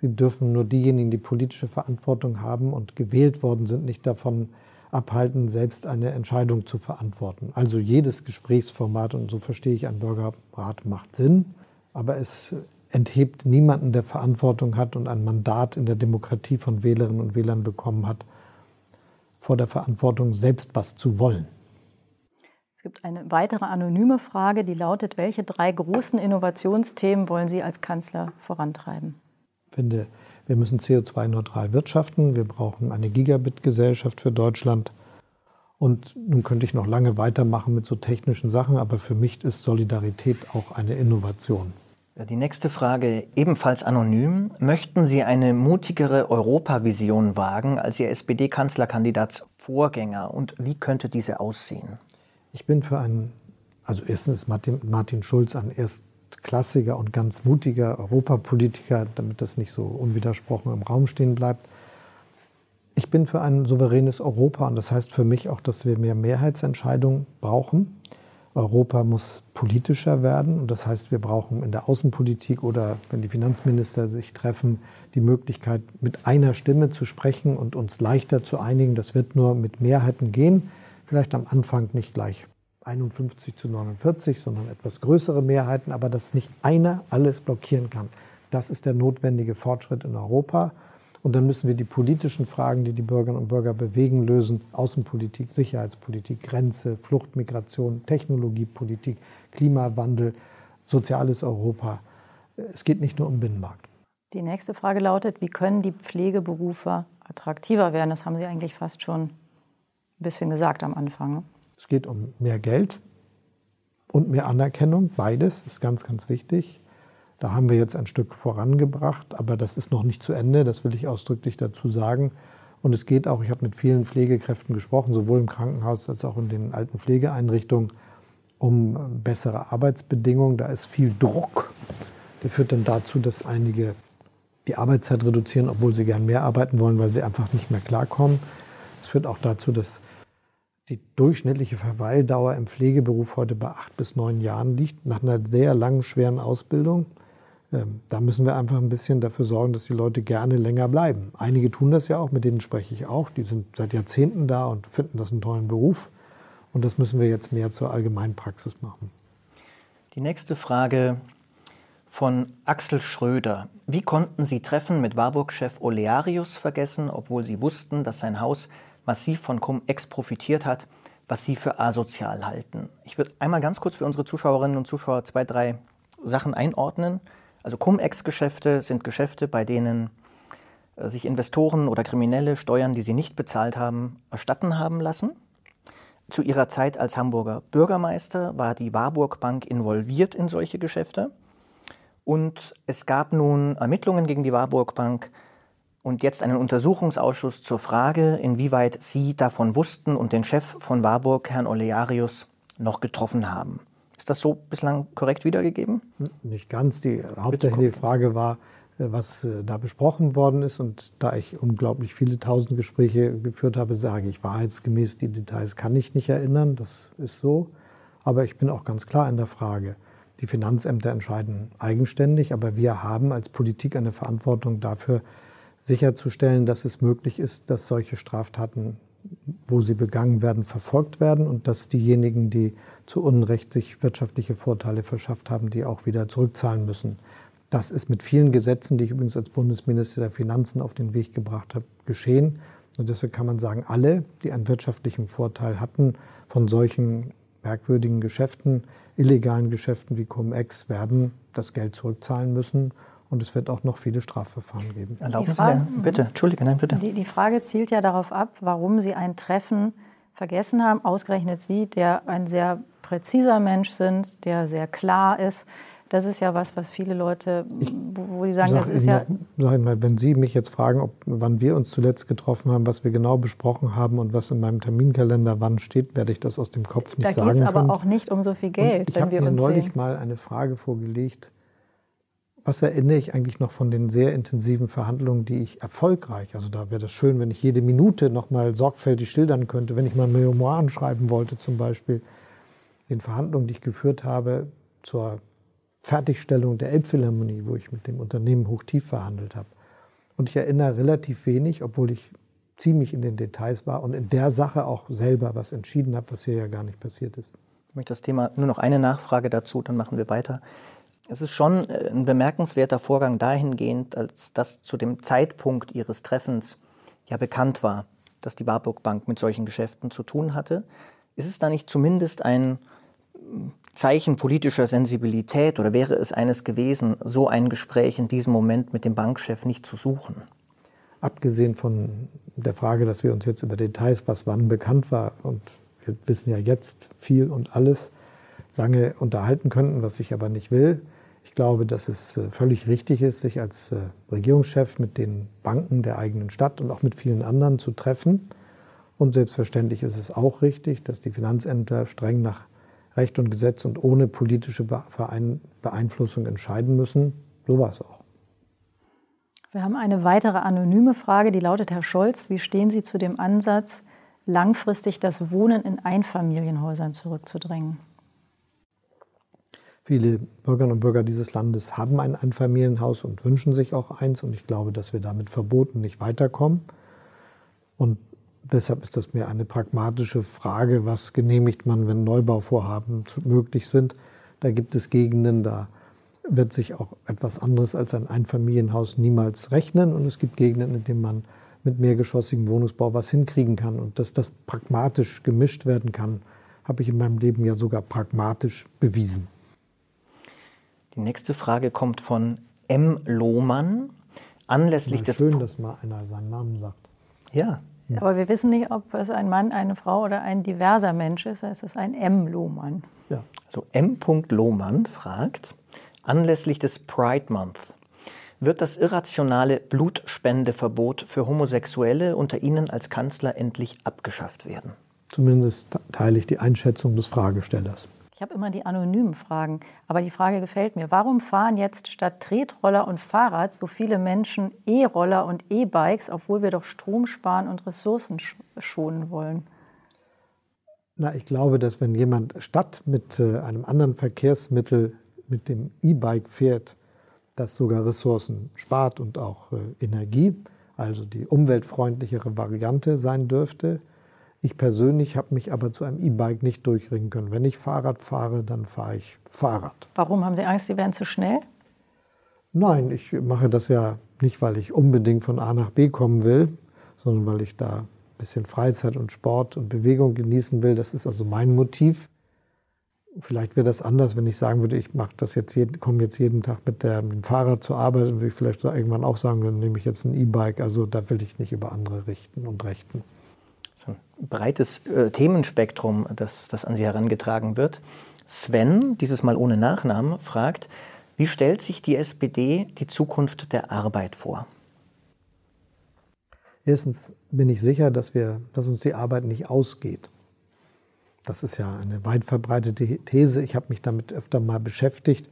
Sie dürfen nur diejenigen, die politische Verantwortung haben und gewählt worden sind, nicht davon abhalten, selbst eine Entscheidung zu verantworten. Also jedes Gesprächsformat, und so verstehe ich ein Bürgerrat, macht Sinn, aber es enthebt niemanden, der Verantwortung hat und ein Mandat in der Demokratie von Wählerinnen und Wählern bekommen hat, vor der Verantwortung, selbst was zu wollen. Es gibt eine weitere anonyme Frage, die lautet, welche drei großen Innovationsthemen wollen Sie als Kanzler vorantreiben? Ich finde, Wir müssen CO2-neutral wirtschaften. Wir brauchen eine Gigabit-Gesellschaft für Deutschland. Und nun könnte ich noch lange weitermachen mit so technischen Sachen, aber für mich ist Solidarität auch eine Innovation. Die nächste Frage, ebenfalls anonym. Möchten Sie eine mutigere Europavision wagen als Ihr SPD-Kanzlerkandidats Vorgänger und wie könnte diese aussehen? Ich bin für einen, also erstens ist Martin, Martin Schulz ein erstklassiger und ganz mutiger Europapolitiker, damit das nicht so unwidersprochen im Raum stehen bleibt. Ich bin für ein souveränes Europa und das heißt für mich auch, dass wir mehr Mehrheitsentscheidungen brauchen. Europa muss politischer werden und das heißt, wir brauchen in der Außenpolitik oder wenn die Finanzminister sich treffen, die Möglichkeit, mit einer Stimme zu sprechen und uns leichter zu einigen. Das wird nur mit Mehrheiten gehen. Vielleicht am Anfang nicht gleich 51 zu 49, sondern etwas größere Mehrheiten, aber dass nicht einer alles blockieren kann. Das ist der notwendige Fortschritt in Europa. Und dann müssen wir die politischen Fragen, die die Bürgerinnen und Bürger bewegen, lösen. Außenpolitik, Sicherheitspolitik, Grenze, Flucht, Migration, Technologiepolitik, Klimawandel, soziales Europa. Es geht nicht nur um Binnenmarkt. Die nächste Frage lautet, wie können die Pflegeberufe attraktiver werden? Das haben Sie eigentlich fast schon ein bisschen gesagt am Anfang. Ne? Es geht um mehr Geld und mehr Anerkennung. Beides ist ganz, ganz wichtig. Da haben wir jetzt ein Stück vorangebracht, aber das ist noch nicht zu Ende, das will ich ausdrücklich dazu sagen. Und es geht auch, ich habe mit vielen Pflegekräften gesprochen, sowohl im Krankenhaus als auch in den alten Pflegeeinrichtungen, um bessere Arbeitsbedingungen. Da ist viel Druck. Der führt dann dazu, dass einige die Arbeitszeit reduzieren, obwohl sie gern mehr arbeiten wollen, weil sie einfach nicht mehr klarkommen. Es führt auch dazu, dass die durchschnittliche Verweildauer im Pflegeberuf heute bei acht bis neun Jahren liegt, nach einer sehr langen, schweren Ausbildung. Ähm, da müssen wir einfach ein bisschen dafür sorgen, dass die Leute gerne länger bleiben. Einige tun das ja auch, mit denen spreche ich auch. Die sind seit Jahrzehnten da und finden das einen tollen Beruf. Und das müssen wir jetzt mehr zur Allgemeinpraxis machen. Die nächste Frage von Axel Schröder. Wie konnten Sie Treffen mit Warburg-Chef Olearius vergessen, obwohl Sie wussten, dass sein Haus massiv von Cum-Ex profitiert hat, was Sie für asozial halten? Ich würde einmal ganz kurz für unsere Zuschauerinnen und Zuschauer zwei, drei Sachen einordnen. Also Cum-Ex-Geschäfte sind Geschäfte, bei denen äh, sich Investoren oder Kriminelle Steuern, die sie nicht bezahlt haben, erstatten haben lassen. Zu ihrer Zeit als Hamburger Bürgermeister war die Warburg Bank involviert in solche Geschäfte. Und es gab nun Ermittlungen gegen die Warburg Bank und jetzt einen Untersuchungsausschuss zur Frage, inwieweit Sie davon wussten und den Chef von Warburg, Herrn Olearius, noch getroffen haben. Ist das so bislang korrekt wiedergegeben? Nicht ganz. Die hauptsächliche Frage war, äh, was äh, da besprochen worden ist. Und da ich unglaublich viele tausend Gespräche geführt habe, sage ich wahrheitsgemäß, die Details kann ich nicht erinnern. Das ist so. Aber ich bin auch ganz klar in der Frage. Die Finanzämter entscheiden eigenständig, aber wir haben als Politik eine Verantwortung dafür, sicherzustellen, dass es möglich ist, dass solche Straftaten, wo sie begangen werden, verfolgt werden und dass diejenigen, die zu Unrecht sich wirtschaftliche Vorteile verschafft haben, die auch wieder zurückzahlen müssen. Das ist mit vielen Gesetzen, die ich übrigens als Bundesminister der Finanzen auf den Weg gebracht habe, geschehen. Und deshalb kann man sagen, alle, die einen wirtschaftlichen Vorteil hatten von solchen merkwürdigen Geschäften, illegalen Geschäften wie Cum-Ex, werden das Geld zurückzahlen müssen. Und es wird auch noch viele Strafverfahren geben. Erlauben Frage, Sie mir, bitte, Entschuldige, nein, bitte. Die, die Frage zielt ja darauf ab, warum Sie ein Treffen vergessen haben, ausgerechnet Sie, der ein sehr präziser Mensch sind, der sehr klar ist. Das ist ja was, was viele Leute, wo, die sagen, sag das ist ja. Sag mal, wenn Sie mich jetzt fragen, ob, wann wir uns zuletzt getroffen haben, was wir genau besprochen haben und was in meinem Terminkalender wann steht, werde ich das aus dem Kopf nicht da sagen. Da geht es aber auch nicht um so viel Geld. Und ich habe mir neulich sehen. mal eine Frage vorgelegt. Was erinnere ich eigentlich noch von den sehr intensiven Verhandlungen, die ich erfolgreich, also da wäre das schön, wenn ich jede Minute noch mal sorgfältig schildern könnte, wenn ich mal Memoiren schreiben wollte zum Beispiel, den Verhandlungen, die ich geführt habe zur Fertigstellung der Elbphilharmonie, wo ich mit dem Unternehmen hochtief verhandelt habe. Und ich erinnere relativ wenig, obwohl ich ziemlich in den Details war und in der Sache auch selber was entschieden habe, was hier ja gar nicht passiert ist. Ich möchte das Thema nur noch eine Nachfrage dazu, dann machen wir weiter. Es ist schon äh, ein bemerkenswerter Vorgang dahingehend, als dass zu dem Zeitpunkt Ihres Treffens ja bekannt war, dass die Warburg Bank mit solchen Geschäften zu tun hatte. Ist es da nicht zumindest ein Zeichen politischer Sensibilität oder wäre es eines gewesen, so ein Gespräch in diesem Moment mit dem Bankchef nicht zu suchen? Abgesehen von der Frage, dass wir uns jetzt über Details, was wann bekannt war, und wir wissen ja jetzt viel und alles, lange unterhalten könnten, was ich aber nicht will. Ich glaube, dass es äh, völlig richtig ist, sich als äh, Regierungschef mit den Banken der eigenen Stadt und auch mit vielen anderen zu treffen. Und selbstverständlich ist es auch richtig, dass die Finanzämter streng nach Recht und Gesetz und ohne politische Beeinflussung entscheiden müssen. So war es auch. Wir haben eine weitere anonyme Frage, die lautet, Herr Scholz, wie stehen Sie zu dem Ansatz, langfristig das Wohnen in Einfamilienhäusern zurückzudrängen? Viele Bürgerinnen und Bürger dieses Landes haben ein Einfamilienhaus und wünschen sich auch eins. Und ich glaube, dass wir damit verboten nicht weiterkommen. Und Deshalb ist das mir eine pragmatische Frage, was genehmigt man, wenn Neubauvorhaben möglich sind. Da gibt es Gegenden, da wird sich auch etwas anderes als ein Einfamilienhaus niemals rechnen. Und es gibt Gegenden, in denen man mit mehrgeschossigem Wohnungsbau was hinkriegen kann. Und dass das pragmatisch gemischt werden kann, habe ich in meinem Leben ja sogar pragmatisch bewiesen. Die nächste Frage kommt von M. Lohmann. Anlässlich mal des. Schön, dass mal einer seinen Namen sagt. Ja, aber wir wissen nicht, ob es ein Mann, eine Frau oder ein diverser Mensch ist. Es ist ein M. Lohmann. Ja. So M. Lohmann fragt, anlässlich des Pride Month, wird das irrationale Blutspendeverbot für Homosexuelle unter Ihnen als Kanzler endlich abgeschafft werden? Zumindest teile ich die Einschätzung des Fragestellers. Ich habe immer die anonymen Fragen, aber die Frage gefällt mir. Warum fahren jetzt statt Tretroller und Fahrrad so viele Menschen E-Roller und E-Bikes, obwohl wir doch Strom sparen und Ressourcen schonen wollen? Na, ich glaube, dass wenn jemand statt mit äh, einem anderen Verkehrsmittel mit dem E-Bike fährt, das sogar Ressourcen spart und auch äh, Energie, also die umweltfreundlichere Variante sein dürfte, ich persönlich habe mich aber zu einem E-Bike nicht durchringen können. Wenn ich Fahrrad fahre, dann fahre ich Fahrrad. Warum haben Sie Angst, Sie wären zu schnell? Nein, ich mache das ja nicht, weil ich unbedingt von A nach B kommen will, sondern weil ich da ein bisschen Freizeit und Sport und Bewegung genießen will. Das ist also mein Motiv. Vielleicht wäre das anders, wenn ich sagen würde, ich mache das jetzt jeden, komme jetzt jeden Tag mit, der, mit dem Fahrrad zur Arbeit und würde ich vielleicht irgendwann auch sagen, dann nehme ich jetzt ein E-Bike. Also da will ich nicht über andere richten und rechten so breites äh, Themenspektrum, das, das an Sie herangetragen wird. Sven, dieses Mal ohne Nachnamen, fragt, wie stellt sich die SPD die Zukunft der Arbeit vor? Erstens bin ich sicher, dass, wir, dass uns die Arbeit nicht ausgeht. Das ist ja eine weit verbreitete These. Ich habe mich damit öfter mal beschäftigt.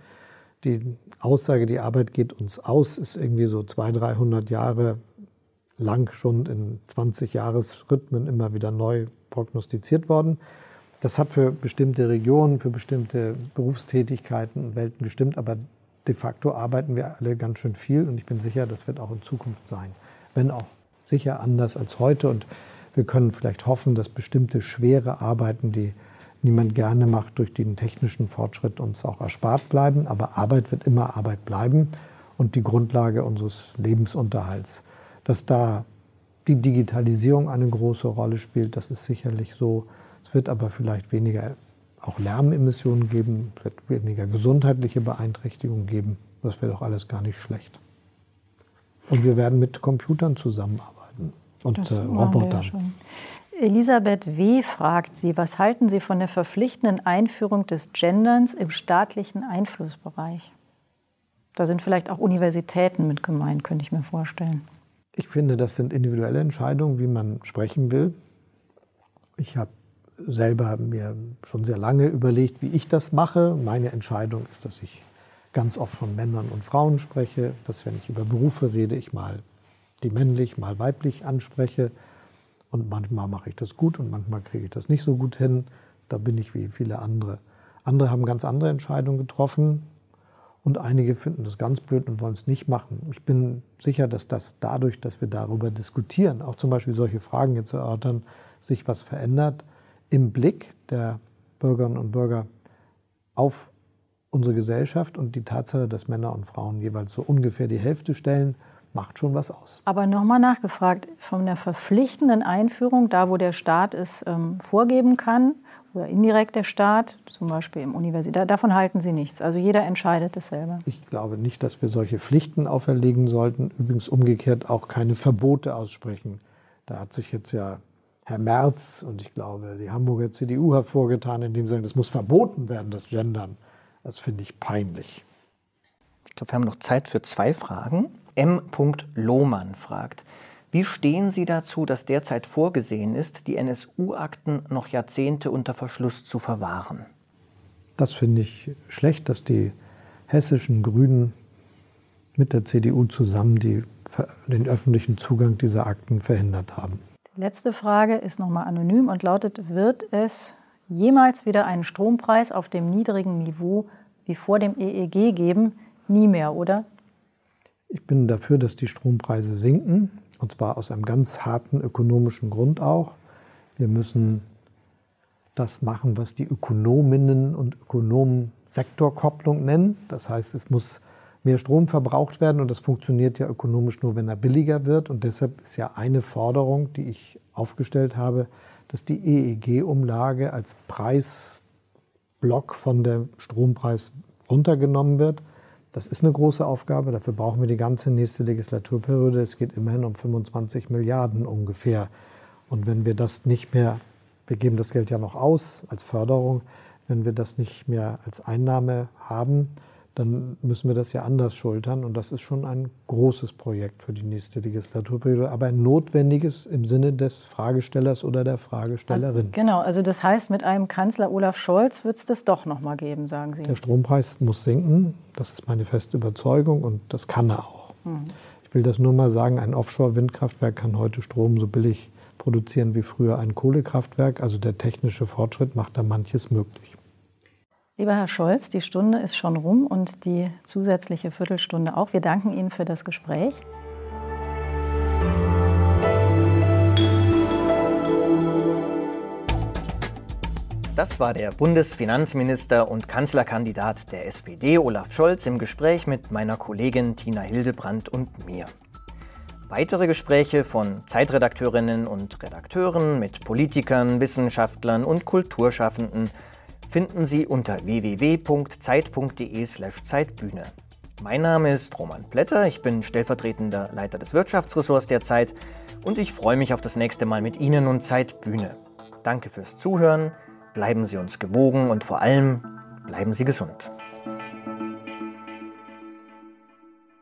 Die Aussage, die Arbeit geht uns aus, ist irgendwie so 200, 300 Jahre lang schon in 20 Jahresrhythmen immer wieder neu prognostiziert worden. Das hat für bestimmte Regionen, für bestimmte Berufstätigkeiten und Welten gestimmt, aber de facto arbeiten wir alle ganz schön viel und ich bin sicher, das wird auch in Zukunft sein. Wenn auch sicher anders als heute und wir können vielleicht hoffen, dass bestimmte schwere Arbeiten, die niemand gerne macht, durch den technischen Fortschritt uns auch erspart bleiben. Aber Arbeit wird immer Arbeit bleiben und die Grundlage unseres Lebensunterhalts dass da die Digitalisierung eine große Rolle spielt, das ist sicherlich so. Es wird aber vielleicht weniger auch Lärmemissionen geben, es wird weniger gesundheitliche Beeinträchtigungen geben. Das wäre doch alles gar nicht schlecht. Und wir werden mit Computern zusammenarbeiten und äh, Robotern. Elisabeth W. fragt Sie, was halten Sie von der verpflichtenden Einführung des Genderns im staatlichen Einflussbereich? Da sind vielleicht auch Universitäten mit gemeint, könnte ich mir vorstellen. Ich finde, das sind individuelle Entscheidungen, wie man sprechen will. Ich habe selber mir schon sehr lange überlegt, wie ich das mache. Meine Entscheidung ist, dass ich ganz oft von Männern und Frauen spreche, dass wenn ich über Berufe rede, ich mal die männlich, mal weiblich anspreche. Und manchmal mache ich das gut und manchmal kriege ich das nicht so gut hin. Da bin ich wie viele andere. Andere haben ganz andere Entscheidungen getroffen. Und einige finden das ganz blöd und wollen es nicht machen. Ich bin sicher, dass das dadurch, dass wir darüber diskutieren, auch zum Beispiel solche Fragen jetzt erörtern, sich was verändert im Blick der Bürgerinnen und Bürger auf unsere Gesellschaft und die Tatsache, dass Männer und Frauen jeweils so ungefähr die Hälfte stellen, macht schon was aus. Aber nochmal nachgefragt, von der verpflichtenden Einführung, da wo der Staat es ähm, vorgeben kann, oder indirekt der Staat, zum Beispiel im Universität. Davon halten Sie nichts. Also jeder entscheidet es selber. Ich glaube nicht, dass wir solche Pflichten auferlegen sollten. Übrigens umgekehrt auch keine Verbote aussprechen. Da hat sich jetzt ja Herr Merz und ich glaube die Hamburger CDU hervorgetan, indem sie sagen, das muss verboten werden, das Gendern. Das finde ich peinlich. Ich glaube, wir haben noch Zeit für zwei Fragen. M. Lohmann fragt, wie stehen Sie dazu, dass derzeit vorgesehen ist, die NSU-Akten noch Jahrzehnte unter Verschluss zu verwahren? Das finde ich schlecht, dass die hessischen Grünen mit der CDU zusammen die, den öffentlichen Zugang dieser Akten verhindert haben. Die letzte Frage ist nochmal anonym und lautet, wird es jemals wieder einen Strompreis auf dem niedrigen Niveau wie vor dem EEG geben? Nie mehr, oder? Ich bin dafür, dass die Strompreise sinken. Und zwar aus einem ganz harten ökonomischen Grund auch. Wir müssen das machen, was die Ökonominnen und Ökonomen Sektorkopplung nennen. Das heißt, es muss mehr Strom verbraucht werden und das funktioniert ja ökonomisch nur, wenn er billiger wird. Und deshalb ist ja eine Forderung, die ich aufgestellt habe, dass die EEG-Umlage als Preisblock von dem Strompreis runtergenommen wird. Das ist eine große Aufgabe. Dafür brauchen wir die ganze nächste Legislaturperiode. Es geht immerhin um 25 Milliarden ungefähr. Und wenn wir das nicht mehr, wir geben das Geld ja noch aus als Förderung, wenn wir das nicht mehr als Einnahme haben, dann müssen wir das ja anders schultern. Und das ist schon ein großes Projekt für die nächste Legislaturperiode, aber ein notwendiges im Sinne des Fragestellers oder der Fragestellerin. Genau, also das heißt, mit einem Kanzler Olaf Scholz wird es das doch noch mal geben, sagen Sie. Der Strompreis muss sinken, das ist meine feste Überzeugung und das kann er auch. Mhm. Ich will das nur mal sagen, ein Offshore-Windkraftwerk kann heute Strom so billig produzieren wie früher ein Kohlekraftwerk. Also der technische Fortschritt macht da manches möglich. Lieber Herr Scholz, die Stunde ist schon rum und die zusätzliche Viertelstunde auch. Wir danken Ihnen für das Gespräch. Das war der Bundesfinanzminister und Kanzlerkandidat der SPD, Olaf Scholz, im Gespräch mit meiner Kollegin Tina Hildebrandt und mir. Weitere Gespräche von Zeitredakteurinnen und Redakteuren mit Politikern, Wissenschaftlern und Kulturschaffenden finden Sie unter www.zeit.de/zeitbühne. Mein Name ist Roman Plätter, ich bin stellvertretender Leiter des Wirtschaftsressorts der Zeit und ich freue mich auf das nächste Mal mit Ihnen und Zeitbühne. Danke fürs Zuhören, bleiben Sie uns gewogen und vor allem bleiben Sie gesund.